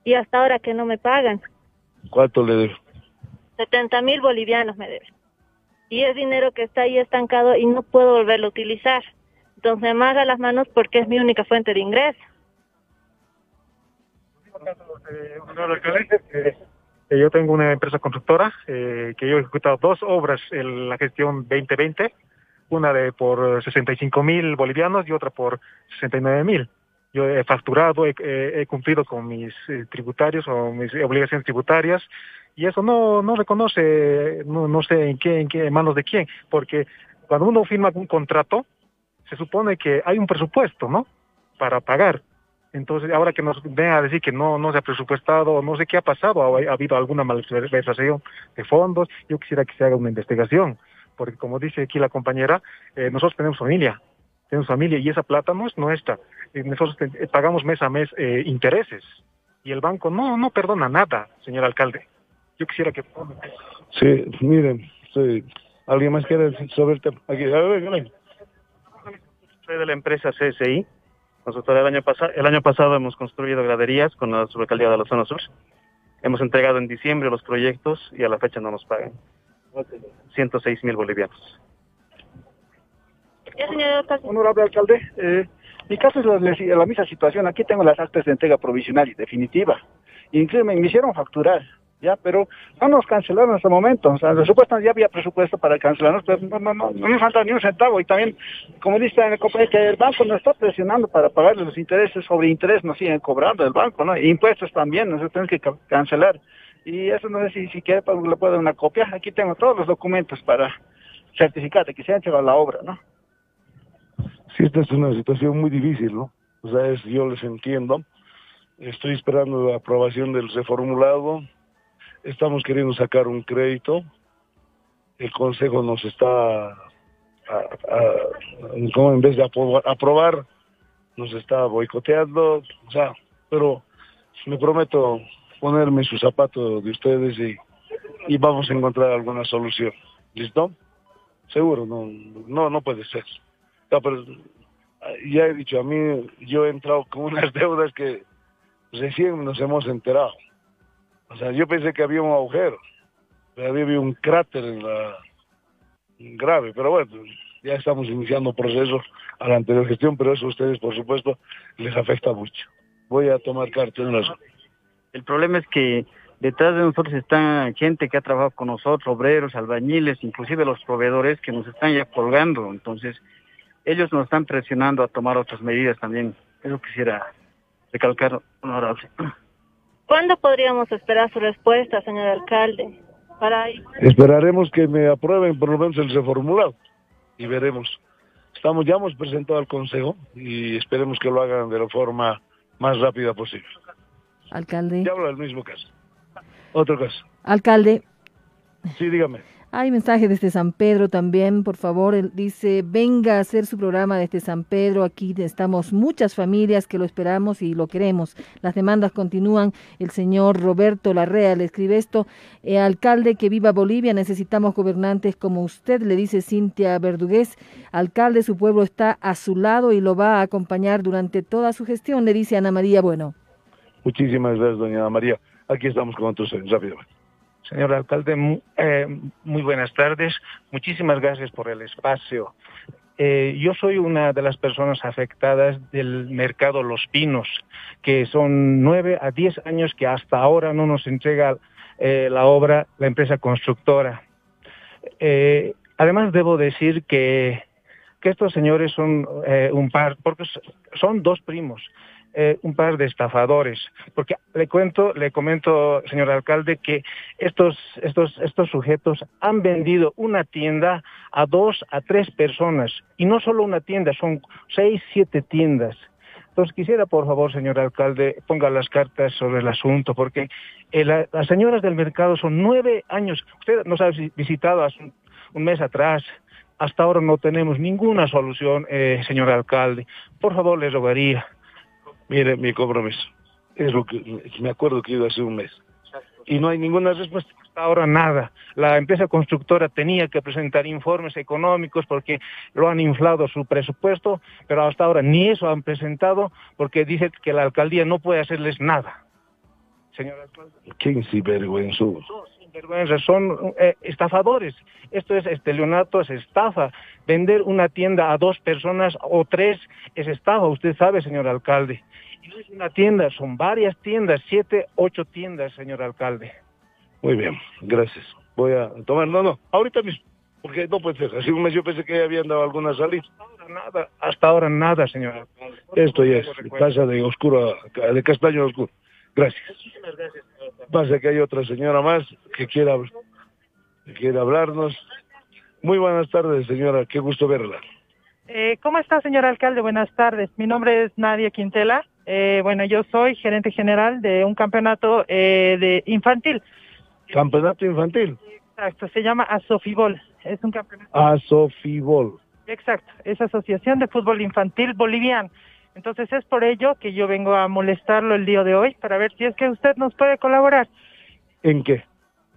y hasta ahora que no me pagan. ¿Cuánto le debe? 70 mil bolivianos me deben. Y es dinero que está ahí estancado y no puedo volverlo a utilizar. Entonces me haga las manos porque es mi única fuente de ingreso. Eh, yo tengo una empresa constructora eh, que yo he ejecutado dos obras en la gestión 2020, una de por 65 mil bolivianos y otra por 69 mil. Yo he facturado, he, he- cumplido con mis eh, tributarios o mis obligaciones tributarias y eso no no reconoce, no, no sé en qué, en qué en manos de quién, porque cuando uno firma un contrato se supone que hay un presupuesto, ¿no? Para pagar. Entonces, ahora que nos ven a decir que no, no se ha presupuestado, no sé qué ha pasado, ha, ha habido alguna malversación de fondos, yo quisiera que se haga una investigación, porque como dice aquí la compañera, eh, nosotros tenemos familia, tenemos familia y esa plata no es nuestra. Eh, nosotros te- eh, pagamos mes a mes eh, intereses y el banco no, no perdona nada, señor alcalde. Yo quisiera que... Sí, miren, sí. ¿alguien más quiere sobre el tema? Aquí, a ver, ven. Soy de la empresa CSI. Nosotros el año, pasado el año pasado hemos construido graderías con la subalcaldía de la zona sur. Hemos entregado en diciembre los proyectos y a la fecha no nos pagan. 106 mil bolivianos. Honorable alcalde, eh, Mi caso es la, misma situación. Aquí tengo las actas de entrega provisional y definitiva. Incluso me, me hicieron facturar, ya, pero no nos cancelaron hasta el momento. O sea, supuestamente ya había presupuesto para cancelarnos, pero no, no, no, no nos falta ni un centavo. Y también, como dice en el compañero, que el banco nos está presionando para pagar los intereses sobre interés, nos siguen cobrando el banco, ¿no? Impuestos también, nosotros tenemos que ca- cancelar. Y eso no sé si, si quiere, le puedo dar una copia. Aquí tengo todos los documentos para certificar de que se ha hecho la obra, ¿no? Sí, esta es una situación muy difícil, ¿no? O sea, es- yo les entiendo. Estoy esperando la aprobación del reformulado. Estamos queriendo sacar un crédito. El Consejo nos está, a- como en vez de aprobar, aprobar, nos está boicoteando. O sea, pero me prometo ponerme su zapato de ustedes y, y vamos a encontrar alguna solución. ¿Listo? Seguro, no, no, no puede ser. No, pero ah, ya he dicho, a mí yo he entrado con unas deudas que recién nos hemos enterado. O sea, yo pensé que había un agujero, pero había un cráter en la grave, pero bueno, ya estamos iniciando procesos a la anterior gestión, pero eso a ustedes, por supuesto, les afecta mucho. Voy a tomar cartas en las... El problema es que detrás de nosotros está gente que ha trabajado con nosotros, obreros, albañiles, inclusive los proveedores que nos están ya colgando. Entonces, ellos nos están presionando a tomar otras medidas también. Eso quisiera recalcar, honorable. ¿Cuándo podríamos esperar su respuesta, señor alcalde? Para Esperaremos que me aprueben por lo menos el reformulado y veremos. Estamos, ya hemos presentado al Consejo y esperemos que lo hagan de la forma más rápida posible. Alcalde. Ya hablo del mismo caso. Otro caso. Alcalde, Sí, dígame. Hay mensaje desde San Pedro también, por favor. Él dice, venga a hacer su programa desde San Pedro. Aquí estamos muchas familias que lo esperamos y lo queremos. Las demandas continúan. El señor Roberto Larrea le escribe esto. Eh, alcalde, que viva Bolivia. Necesitamos gobernantes como usted, le dice Cintia Verdugués. Alcalde, su pueblo está a su lado y lo va a acompañar durante toda su gestión, le dice Ana María Bueno. Muchísimas gracias, doña Ana María. Aquí estamos con otros rápidamente. Señor alcalde, eh, muy buenas tardes. Muchísimas gracias por el espacio. Eh, yo soy una de las personas afectadas del mercado Los Pinos, que son nueve a diez años que hasta ahora no nos entrega eh, la obra la empresa constructora. Además, debo decir que, estos señores son un par, porque son dos primos, eh, un par de estafadores. Porque le cuento, le comento, señor alcalde, que estos, estos, estos sujetos han vendido una tienda a dos, a tres personas. Y no solo una tienda, son seis, siete tiendas. Entonces quisiera, por favor, señor alcalde, ponga las cartas sobre el asunto, porque eh, la- las señoras del mercado son nueve años. Usted nos ha visi- visitado hace un, un mes atrás. Hasta ahora no tenemos ninguna solución, eh, señor alcalde. Por favor, le rogaría. Mire, mi compromiso. Es lo que me acuerdo que iba hace un mes. Y no hay ninguna respuesta. Hasta ahora nada. La empresa constructora tenía que presentar informes económicos porque lo han inflado su presupuesto, pero hasta ahora ni eso han presentado porque dice que la alcaldía no puede hacerles nada. Señor alcalde. ¿Quién sinvergüenzo? Son eh, estafadores. Esto es estelionato, es estafa. Vender una tienda a dos personas o tres es estafa, usted sabe, señor alcalde. Y no es una tienda, son varias tiendas, siete, ocho tiendas, señor alcalde. Muy bien, gracias. Voy a tomar, no, no, ahorita mismo. Porque no puede ser. Hace un mes yo pensé que ya habían dado alguna salida. Nada, hasta ahora nada, señor alcalde. Esto ya es casa de oscuro, a- de castaño oscuro. Gracias. Muchísimas gracias. Pasa que hay otra señora más que quiera, que quiera hablarnos. Muy buenas tardes, señora. Qué gusto verla. Eh, ¿Cómo está, señor alcalde? Buenas tardes. Mi nombre es Nadia Quintela. Eh, bueno, yo soy gerente general de un campeonato eh, de infantil. Campeonato infantil. Exacto, se llama Asofibol. Es un campeonato. Asofibol. Exacto, es Asociación de Fútbol Infantil Boliviano. Entonces es por ello que yo vengo a molestarlo el día de hoy para ver si es que usted nos puede colaborar. ¿En qué?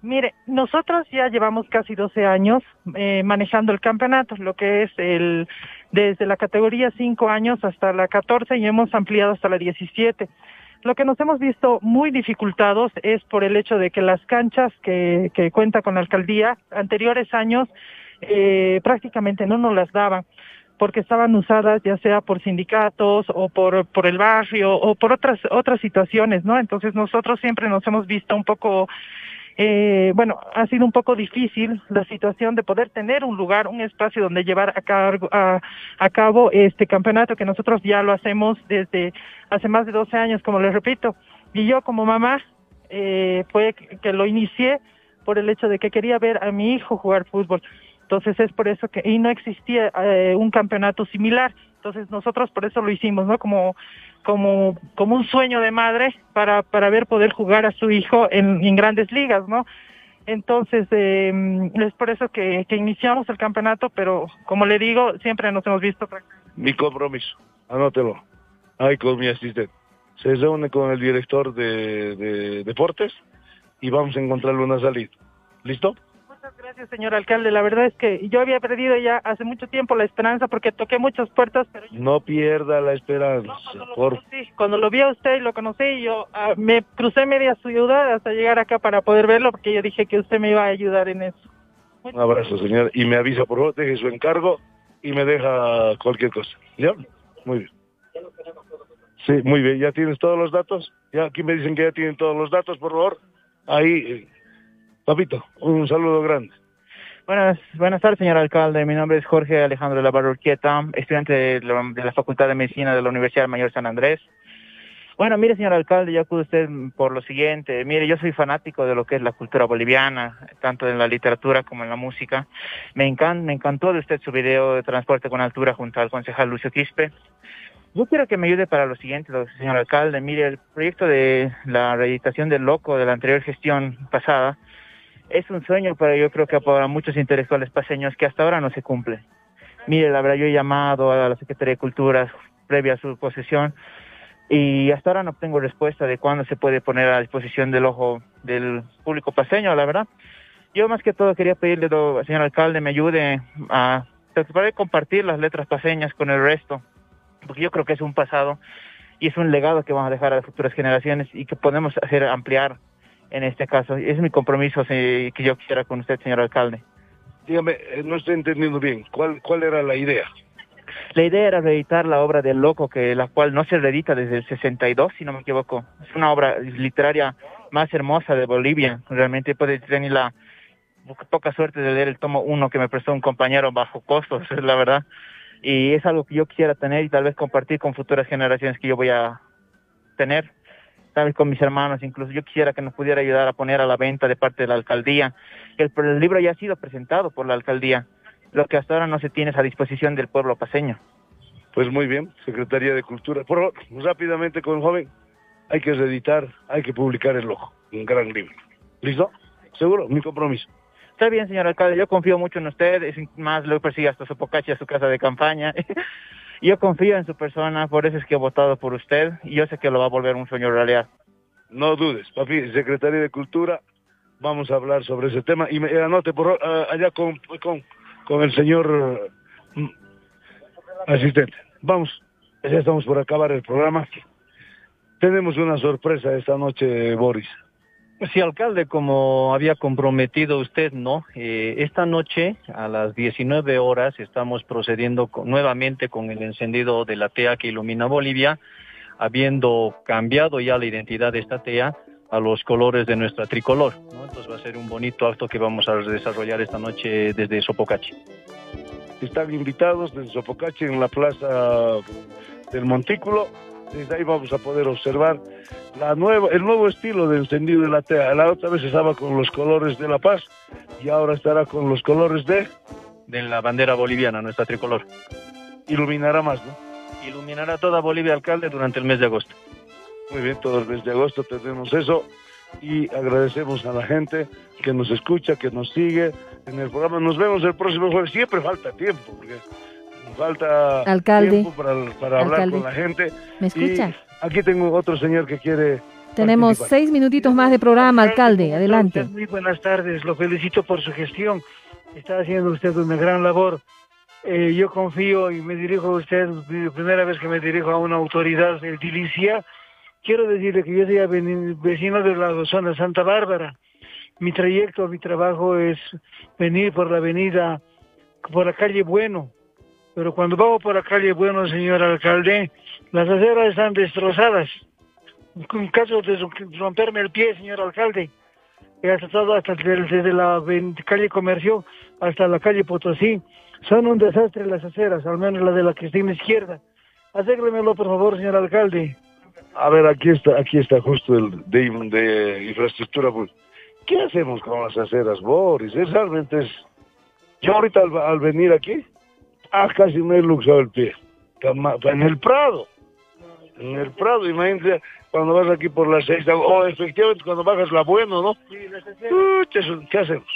Mire, nosotros ya llevamos casi 12 años eh, manejando el campeonato, lo que es el desde la categoría 5 años hasta la 14 y hemos ampliado hasta la 17. Lo que nos hemos visto muy dificultados es por el hecho de que las canchas que, que cuenta con la alcaldía anteriores años eh, prácticamente no nos las daban. Porque estaban usadas ya sea por sindicatos o por, por el barrio o por otras, otras situaciones, ¿no? Entonces nosotros siempre nos hemos visto un poco eh, bueno, ha sido un poco difícil la situación de poder tener un lugar, un espacio donde llevar a, cargo, a, a, cabo este campeonato que nosotros ya lo hacemos desde hace más de 12 años, como les repito. Y yo como mamá eh, fue que lo inicié por el hecho de que quería ver a mi hijo jugar fútbol. Entonces es por eso que, y no existía eh, un campeonato similar. Entonces nosotros por eso lo hicimos, ¿no? Como, como, como un sueño de madre para, para ver poder jugar a su hijo en, grandes ligas, ¿no? Entonces, eh, es por eso que, iniciamos el campeonato, pero como le digo, siempre nos hemos visto. Mi compromiso, anótelo, ahí con mi asistente. Se reúne con el director de deportes y vamos a encontrarle una salida. ¿Listo? Muchas gracias, señor alcalde. La verdad es que yo había perdido ya hace mucho tiempo la esperanza porque toqué muchas puertas, pero yo... No pierda la esperanza, No, cuando lo por conocí, cuando lo vi a usted y lo conocí, yo ah, me crucé media ciudad hasta llegar acá para poder verlo porque yo dije que usted me iba a ayudar en eso. un abrazo, señor. Y me avisa, por favor, deje su encargo y me deja cualquier cosa. ¿Ya? Muy bien. Sí, muy bien. ¿Ya tienes todos los datos? Ya aquí me dicen que ya tienen todos los datos, por favor. Ahí, eh, papito, un saludo grande. Buenas, buenas tardes, señor alcalde. Mi nombre es Jorge Alejandro de la Barroquieta, estudiante de la, Facultad de Medicina de la Universidad Mayor San Andrés. Bueno, mire, señor alcalde, yo acudo usted por lo siguiente. Mire, yo soy fanático de lo que es la cultura boliviana, tanto en la literatura como en la música. Me, encan, me encantó de usted su video de transporte con altura junto al concejal Lucio Quispe. Yo quiero que me ayude para lo siguiente, señor alcalde. Mire, el proyecto de la reeditación del Loco de la anterior gestión pasada es un sueño para yo creo que para muchos intelectuales paseños que hasta ahora no se cumple. Mire, la verdad, yo he llamado a la Secretaría de Cultura previa a su posesión y hasta ahora no tengo respuesta de cuándo se puede poner a disposición del ojo del público paseño, la verdad. Yo más que todo quería pedirle, do- señor alcalde, me ayude a tratar de compartir las letras paseñas con el resto, porque yo creo que es un pasado y es un legado que vamos a dejar a las futuras generaciones y que podemos hacer ampliar en este caso. Es mi compromiso que yo quisiera con usted, señor alcalde. Dígame, eh, no estoy entendiendo bien. ¿Cuál, cuál era la idea? La idea era reeditar la obra del Loco, que la cual no se reedita desde el 62, si no me equivoco. Es una obra literaria más hermosa de Bolivia. Realmente puede tener la poca suerte de leer el tomo uno que me prestó un compañero bajo costos, es la verdad. Y es algo que yo quisiera tener y tal vez compartir con futuras generaciones que yo voy a tener, tal vez con mis hermanos incluso. Yo quisiera que nos pudiera ayudar a poner a la venta de parte de la alcaldía. El, el libro ya ha sido presentado por la alcaldía, lo que hasta ahora no se tiene es a disposición del pueblo paseño. Pues muy bien, Secretaría de Cultura. Por favor, rápidamente con el joven. Hay que reeditar, hay que publicar el loco. Un gran libro. ¿Listo? ¿Seguro? Mi compromiso. Está bien, señor alcalde, yo confío mucho en usted, es más, lo persigue hasta Sopocachi a su casa de campaña. yo confío en su persona, por eso es que he votado por usted y yo sé que lo va a volver un sueño realidad. No dudes, papi, Secretaría de Cultura, vamos a hablar sobre ese tema. Y me eh, anote por ah, allá con, el señor eh, mm, asistente. Vamos, ya estamos por acabar el programa. Tenemos una sorpresa esta noche, Boris. Sí, alcalde, como había comprometido usted, ¿no? Eh, esta noche a las 19 horas estamos procediendo con- nuevamente con el encendido de la TEA que ilumina Bolivia, habiendo cambiado ya la identidad de esta TEA a los colores de nuestra tricolor, ¿no? Entonces va a ser un bonito acto que vamos a desarrollar esta noche desde Sopocachi. Están invitados desde Sopocachi en la plaza del Montículo. Desde ahí vamos a poder observar la nueva, el nuevo estilo de encendido de la TEA. La otra vez estaba con los colores de la paz y ahora estará con los colores de... De la bandera boliviana, nuestra tricolor. Iluminará más, ¿no? Iluminará toda Bolivia, alcalde, durante el mes de agosto. Muy bien, todo el mes de agosto tenemos eso y agradecemos a la gente que nos escucha, que nos sigue en el programa. Nos vemos el próximo jueves. Siempre falta tiempo, porque falta Alcalde. tiempo para, para hablar Alcalde. con la gente. ¿Me escucha? Y aquí tengo otro señor que quiere... Tenemos seis minutitos más de programa, alcalde. Adelante. Muy buenas tardes, lo felicito por su gestión. Está haciendo usted una gran labor. Eh, yo confío y me dirijo a usted, la primera vez que me dirijo a una autoridad de Dilicia. Quiero decirle que yo soy vecino de la zona Santa Bárbara. Mi trayecto, mi trabajo es venir por la avenida, por la calle Bueno, pero cuando bajo por la calle Bueno, señor alcalde, las aceras están destrozadas. Un caso de romperme el pie, señor alcalde. He hasta hasta desde la calle Comercio hasta la calle Potosí. Son un desastre las aceras, al menos la de la que está en la izquierda. Arréglemelo, por favor, señor alcalde. A ver, aquí está, aquí está justo el de, de infraestructura. Pues. ¿Qué hacemos con las aceras, Boris? Es realmente es... Yo ahorita al, venir aquí, ah, casi me he luxado el pie. En el Prado. En el Prado, imagínate, cuando vas aquí por las seis, o efectivamente cuando bajas la Bueno, ¿no? ¿Qué hacemos?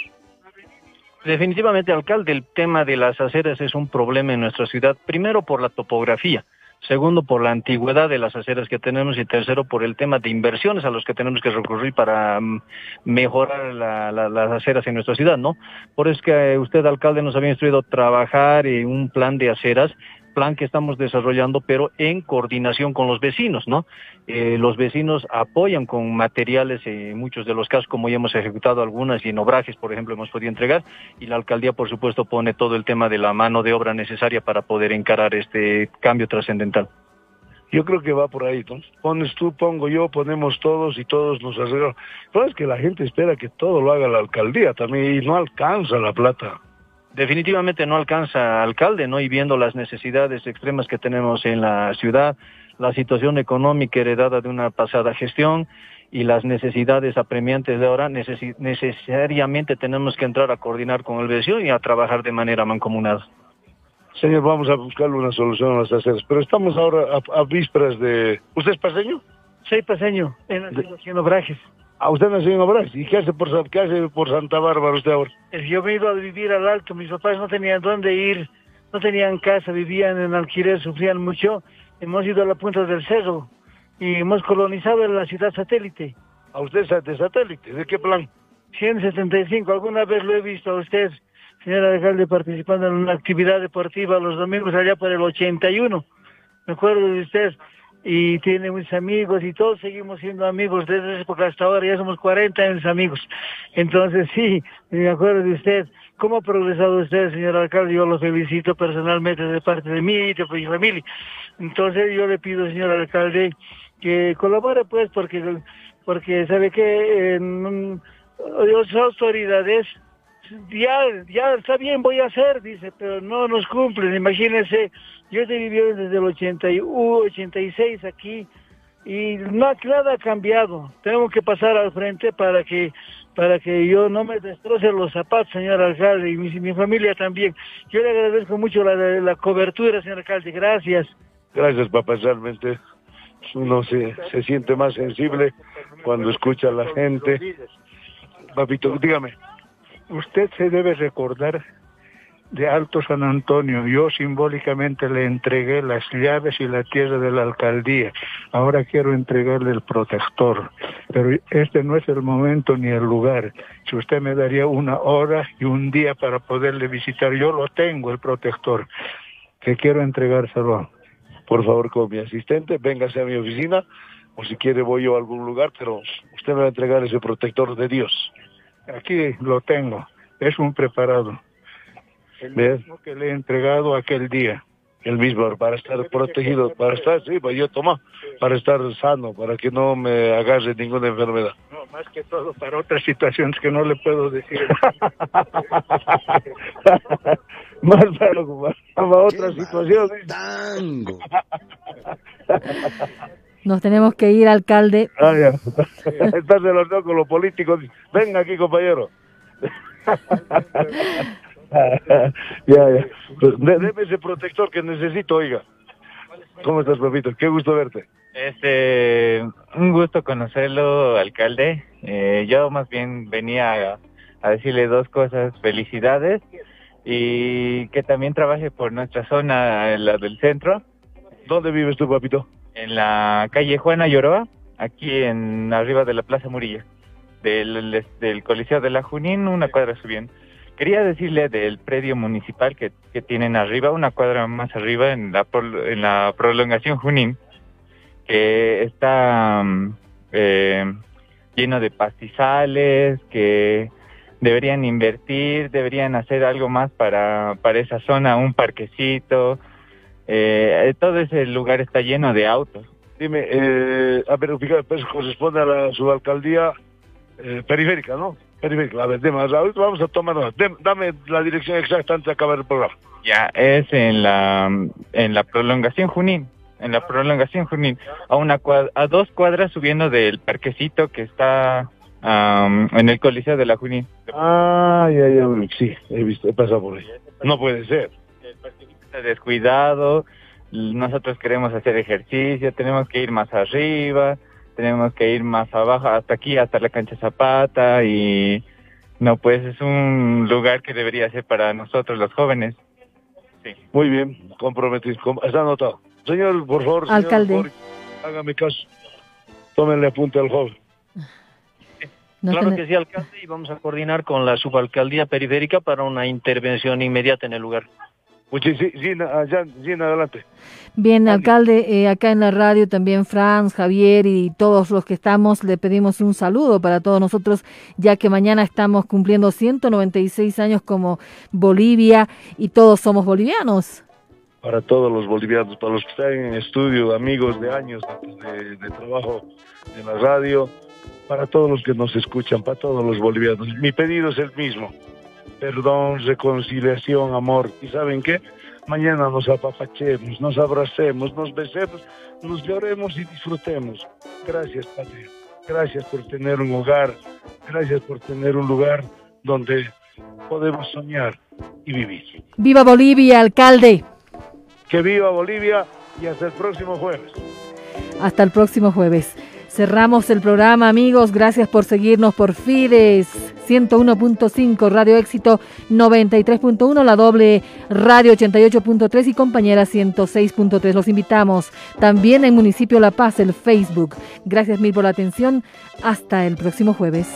Definitivamente, alcalde, el tema de las aceras es un problema en nuestra ciudad, primero por la topografía segundo por la antigüedad de las aceras que tenemos y tercero por el tema de inversiones a los que tenemos que recurrir para mm, mejorar las aceras en nuestra ciudad, ¿no? Por eso es que usted, alcalde, nos había instruido trabajar en un plan de aceras plan que estamos desarrollando, pero en coordinación con los vecinos, ¿no? Eh, los vecinos apoyan con materiales en muchos de los casos, como ya hemos ejecutado algunas y en obrajes, por ejemplo, hemos podido entregar, y la alcaldía, por supuesto, pone todo el tema de la mano de obra necesaria para poder encarar este cambio trascendental. Yo creo que va por ahí, ¿no? Pones tú, pongo yo, ponemos todos y todos nos arreglamos. Pero es que la gente espera que todo lo haga la alcaldía también y no alcanza la plata definitivamente no alcanza alcalde, ¿no? Y viendo las necesidades extremas que tenemos en la ciudad, la situación económica heredada de una pasada gestión y las necesidades apremiantes de ahora, necesariamente tenemos que entrar a coordinar con el vecino y a trabajar de manera mancomunada. Señor, vamos a buscarle una solución a las aceras, pero estamos ahora a, vísperas de... ¿Usted es paseño? Sí, paseño, en, en Obrajes. ¿A usted nació en Obras? ¿Y qué hace por, qué hace por Santa Bárbara usted ahora? Yo me iba a vivir al alto, mis papás no tenían dónde ir, no tenían casa, vivían en alquiler, sufrían mucho. Hemos ido a la punta del cerro y hemos colonizado la ciudad satélite. ¿A usted de satélite? ¿De qué plan? 175, alguna vez lo he visto a usted, señora alcalde, participando en una actividad deportiva los domingos allá por el 81. Me acuerdo de usted y tiene muchos amigos y todos seguimos siendo amigos desde esa época hasta ahora, ya somos 40 años amigos. Entonces sí, me acuerdo de usted, cómo ha progresado usted, señor alcalde, yo lo felicito personalmente de parte de mí y de mi familia. Entonces yo le pido, señor alcalde, que colabore pues porque, porque sabe que en, las autoridades ya, ya está bien, voy a hacer, dice, pero no nos cumplen. Imagínense, yo he vivido desde el 81, 86 aquí y no, nada ha cambiado. Tenemos que pasar al frente para que para que yo no me destroce los zapatos, señor alcalde, y mi, familia también. Yo le agradezco mucho la, la cobertura, señor alcalde. Gracias. Gracias, papá. Realmente uno se, se siente más sensible cuando escucha a la gente. Papito, dígame usted se debe recordar de Alto San Antonio. Yo simbólicamente le entregué las llaves y la tierra de la alcaldía. Ahora quiero entregarle el protector. Pero este no es el momento ni el lugar. Si usted me daría una hora y un día para poderle visitar, yo lo tengo, el protector, que quiero entregárselo. Por favor, con mi asistente, véngase a mi oficina, o si quiere voy yo a algún lugar, pero usted me va a entregar ese protector de Dios. Aquí lo tengo, es un preparado. El mismo que le he entregado aquel día. El mismo, para estar protegido, para estar, sí, pues yo tomo, para estar sano, para que no me agarre ninguna enfermedad. No, más que todo para otras situaciones que no le puedo decir. más para, para otras situaciones. Nos tenemos que ir, alcalde. Ah, ya. Estás de los dos con los políticos. Venga aquí, compañero. ya, ya. Pues, deme ese protector que necesito, oiga. ¿Cómo estás, Pepito? Qué gusto verte. Este, un gusto conocerlo, alcalde. Eh, yo más bien venía a, a, decirle dos cosas. Felicidades y que también trabaje por nuestra zona, la del centro. ¿Dónde vives tú, papito? En la calle Juana Lloroa, aquí en arriba de la Plaza Murilla, del, del Coliseo de la Junín, una cuadra subiendo. Quería decirle del predio municipal que, que tienen arriba, una cuadra más arriba, en la, en la prolongación Junín, que está mm, eh, lleno de pastizales, que deberían invertir, deberían hacer algo más para, para esa zona, un parquecito. Eh, todo ese lugar está lleno de autos. Dime, eh, a ver, pues corresponde a la subalcaldía eh, periférica, ¿no? Periférica. A ver, dime, ahorita vamos a tomar Dame la dirección exacta antes de acabar el programa. Ya, es en la, en la prolongación Junín. En la prolongación Junín. A, una a dos cuadras subiendo del parquecito que está en el Coliseo de la Junín. Ah, ya, ya, sí, he visto, he pasado por ahí. No puede ser. Está descuidado, nosotros queremos hacer ejercicio, tenemos que ir más arriba, tenemos que ir más abajo, hasta aquí, hasta la cancha Zapata y no, pues es un lugar que debería ser para nosotros los jóvenes. Sí. Muy bien, comprometido, está anotado. Señor, por favor, alcalde, hágame caso, tómenle apunte al joven claro que sí, alcalde, y vamos a coordinar con la subalcaldía periférica para una intervención inmediata en el lugar. Muchísimas Gina, adelante. Bien, alcalde, eh, acá en la radio también Franz, Javier y todos los que estamos le pedimos un saludo para todos nosotros, ya que mañana estamos cumpliendo 196 años como Bolivia y todos somos bolivianos. Para todos los bolivianos, para los que están en estudio, amigos de años de, de trabajo en la radio, para todos los que nos escuchan, para todos los bolivianos. Mi pedido es el mismo. Perdón, reconciliación, amor. ¿Y saben qué? Mañana nos apapachemos, nos abracemos, nos besemos, nos lloremos y disfrutemos. Gracias, Padre. Gracias por tener un hogar. Gracias por tener un lugar donde podemos soñar y vivir. ¡Viva Bolivia, alcalde! Que viva Bolivia y hasta el próximo jueves. Hasta el próximo jueves. Cerramos el programa, amigos. Gracias por seguirnos por Fides 101.5, Radio Éxito 93.1, la doble Radio 88.3 y compañera 106.3. Los invitamos también en Municipio La Paz, el Facebook. Gracias mil por la atención. Hasta el próximo jueves.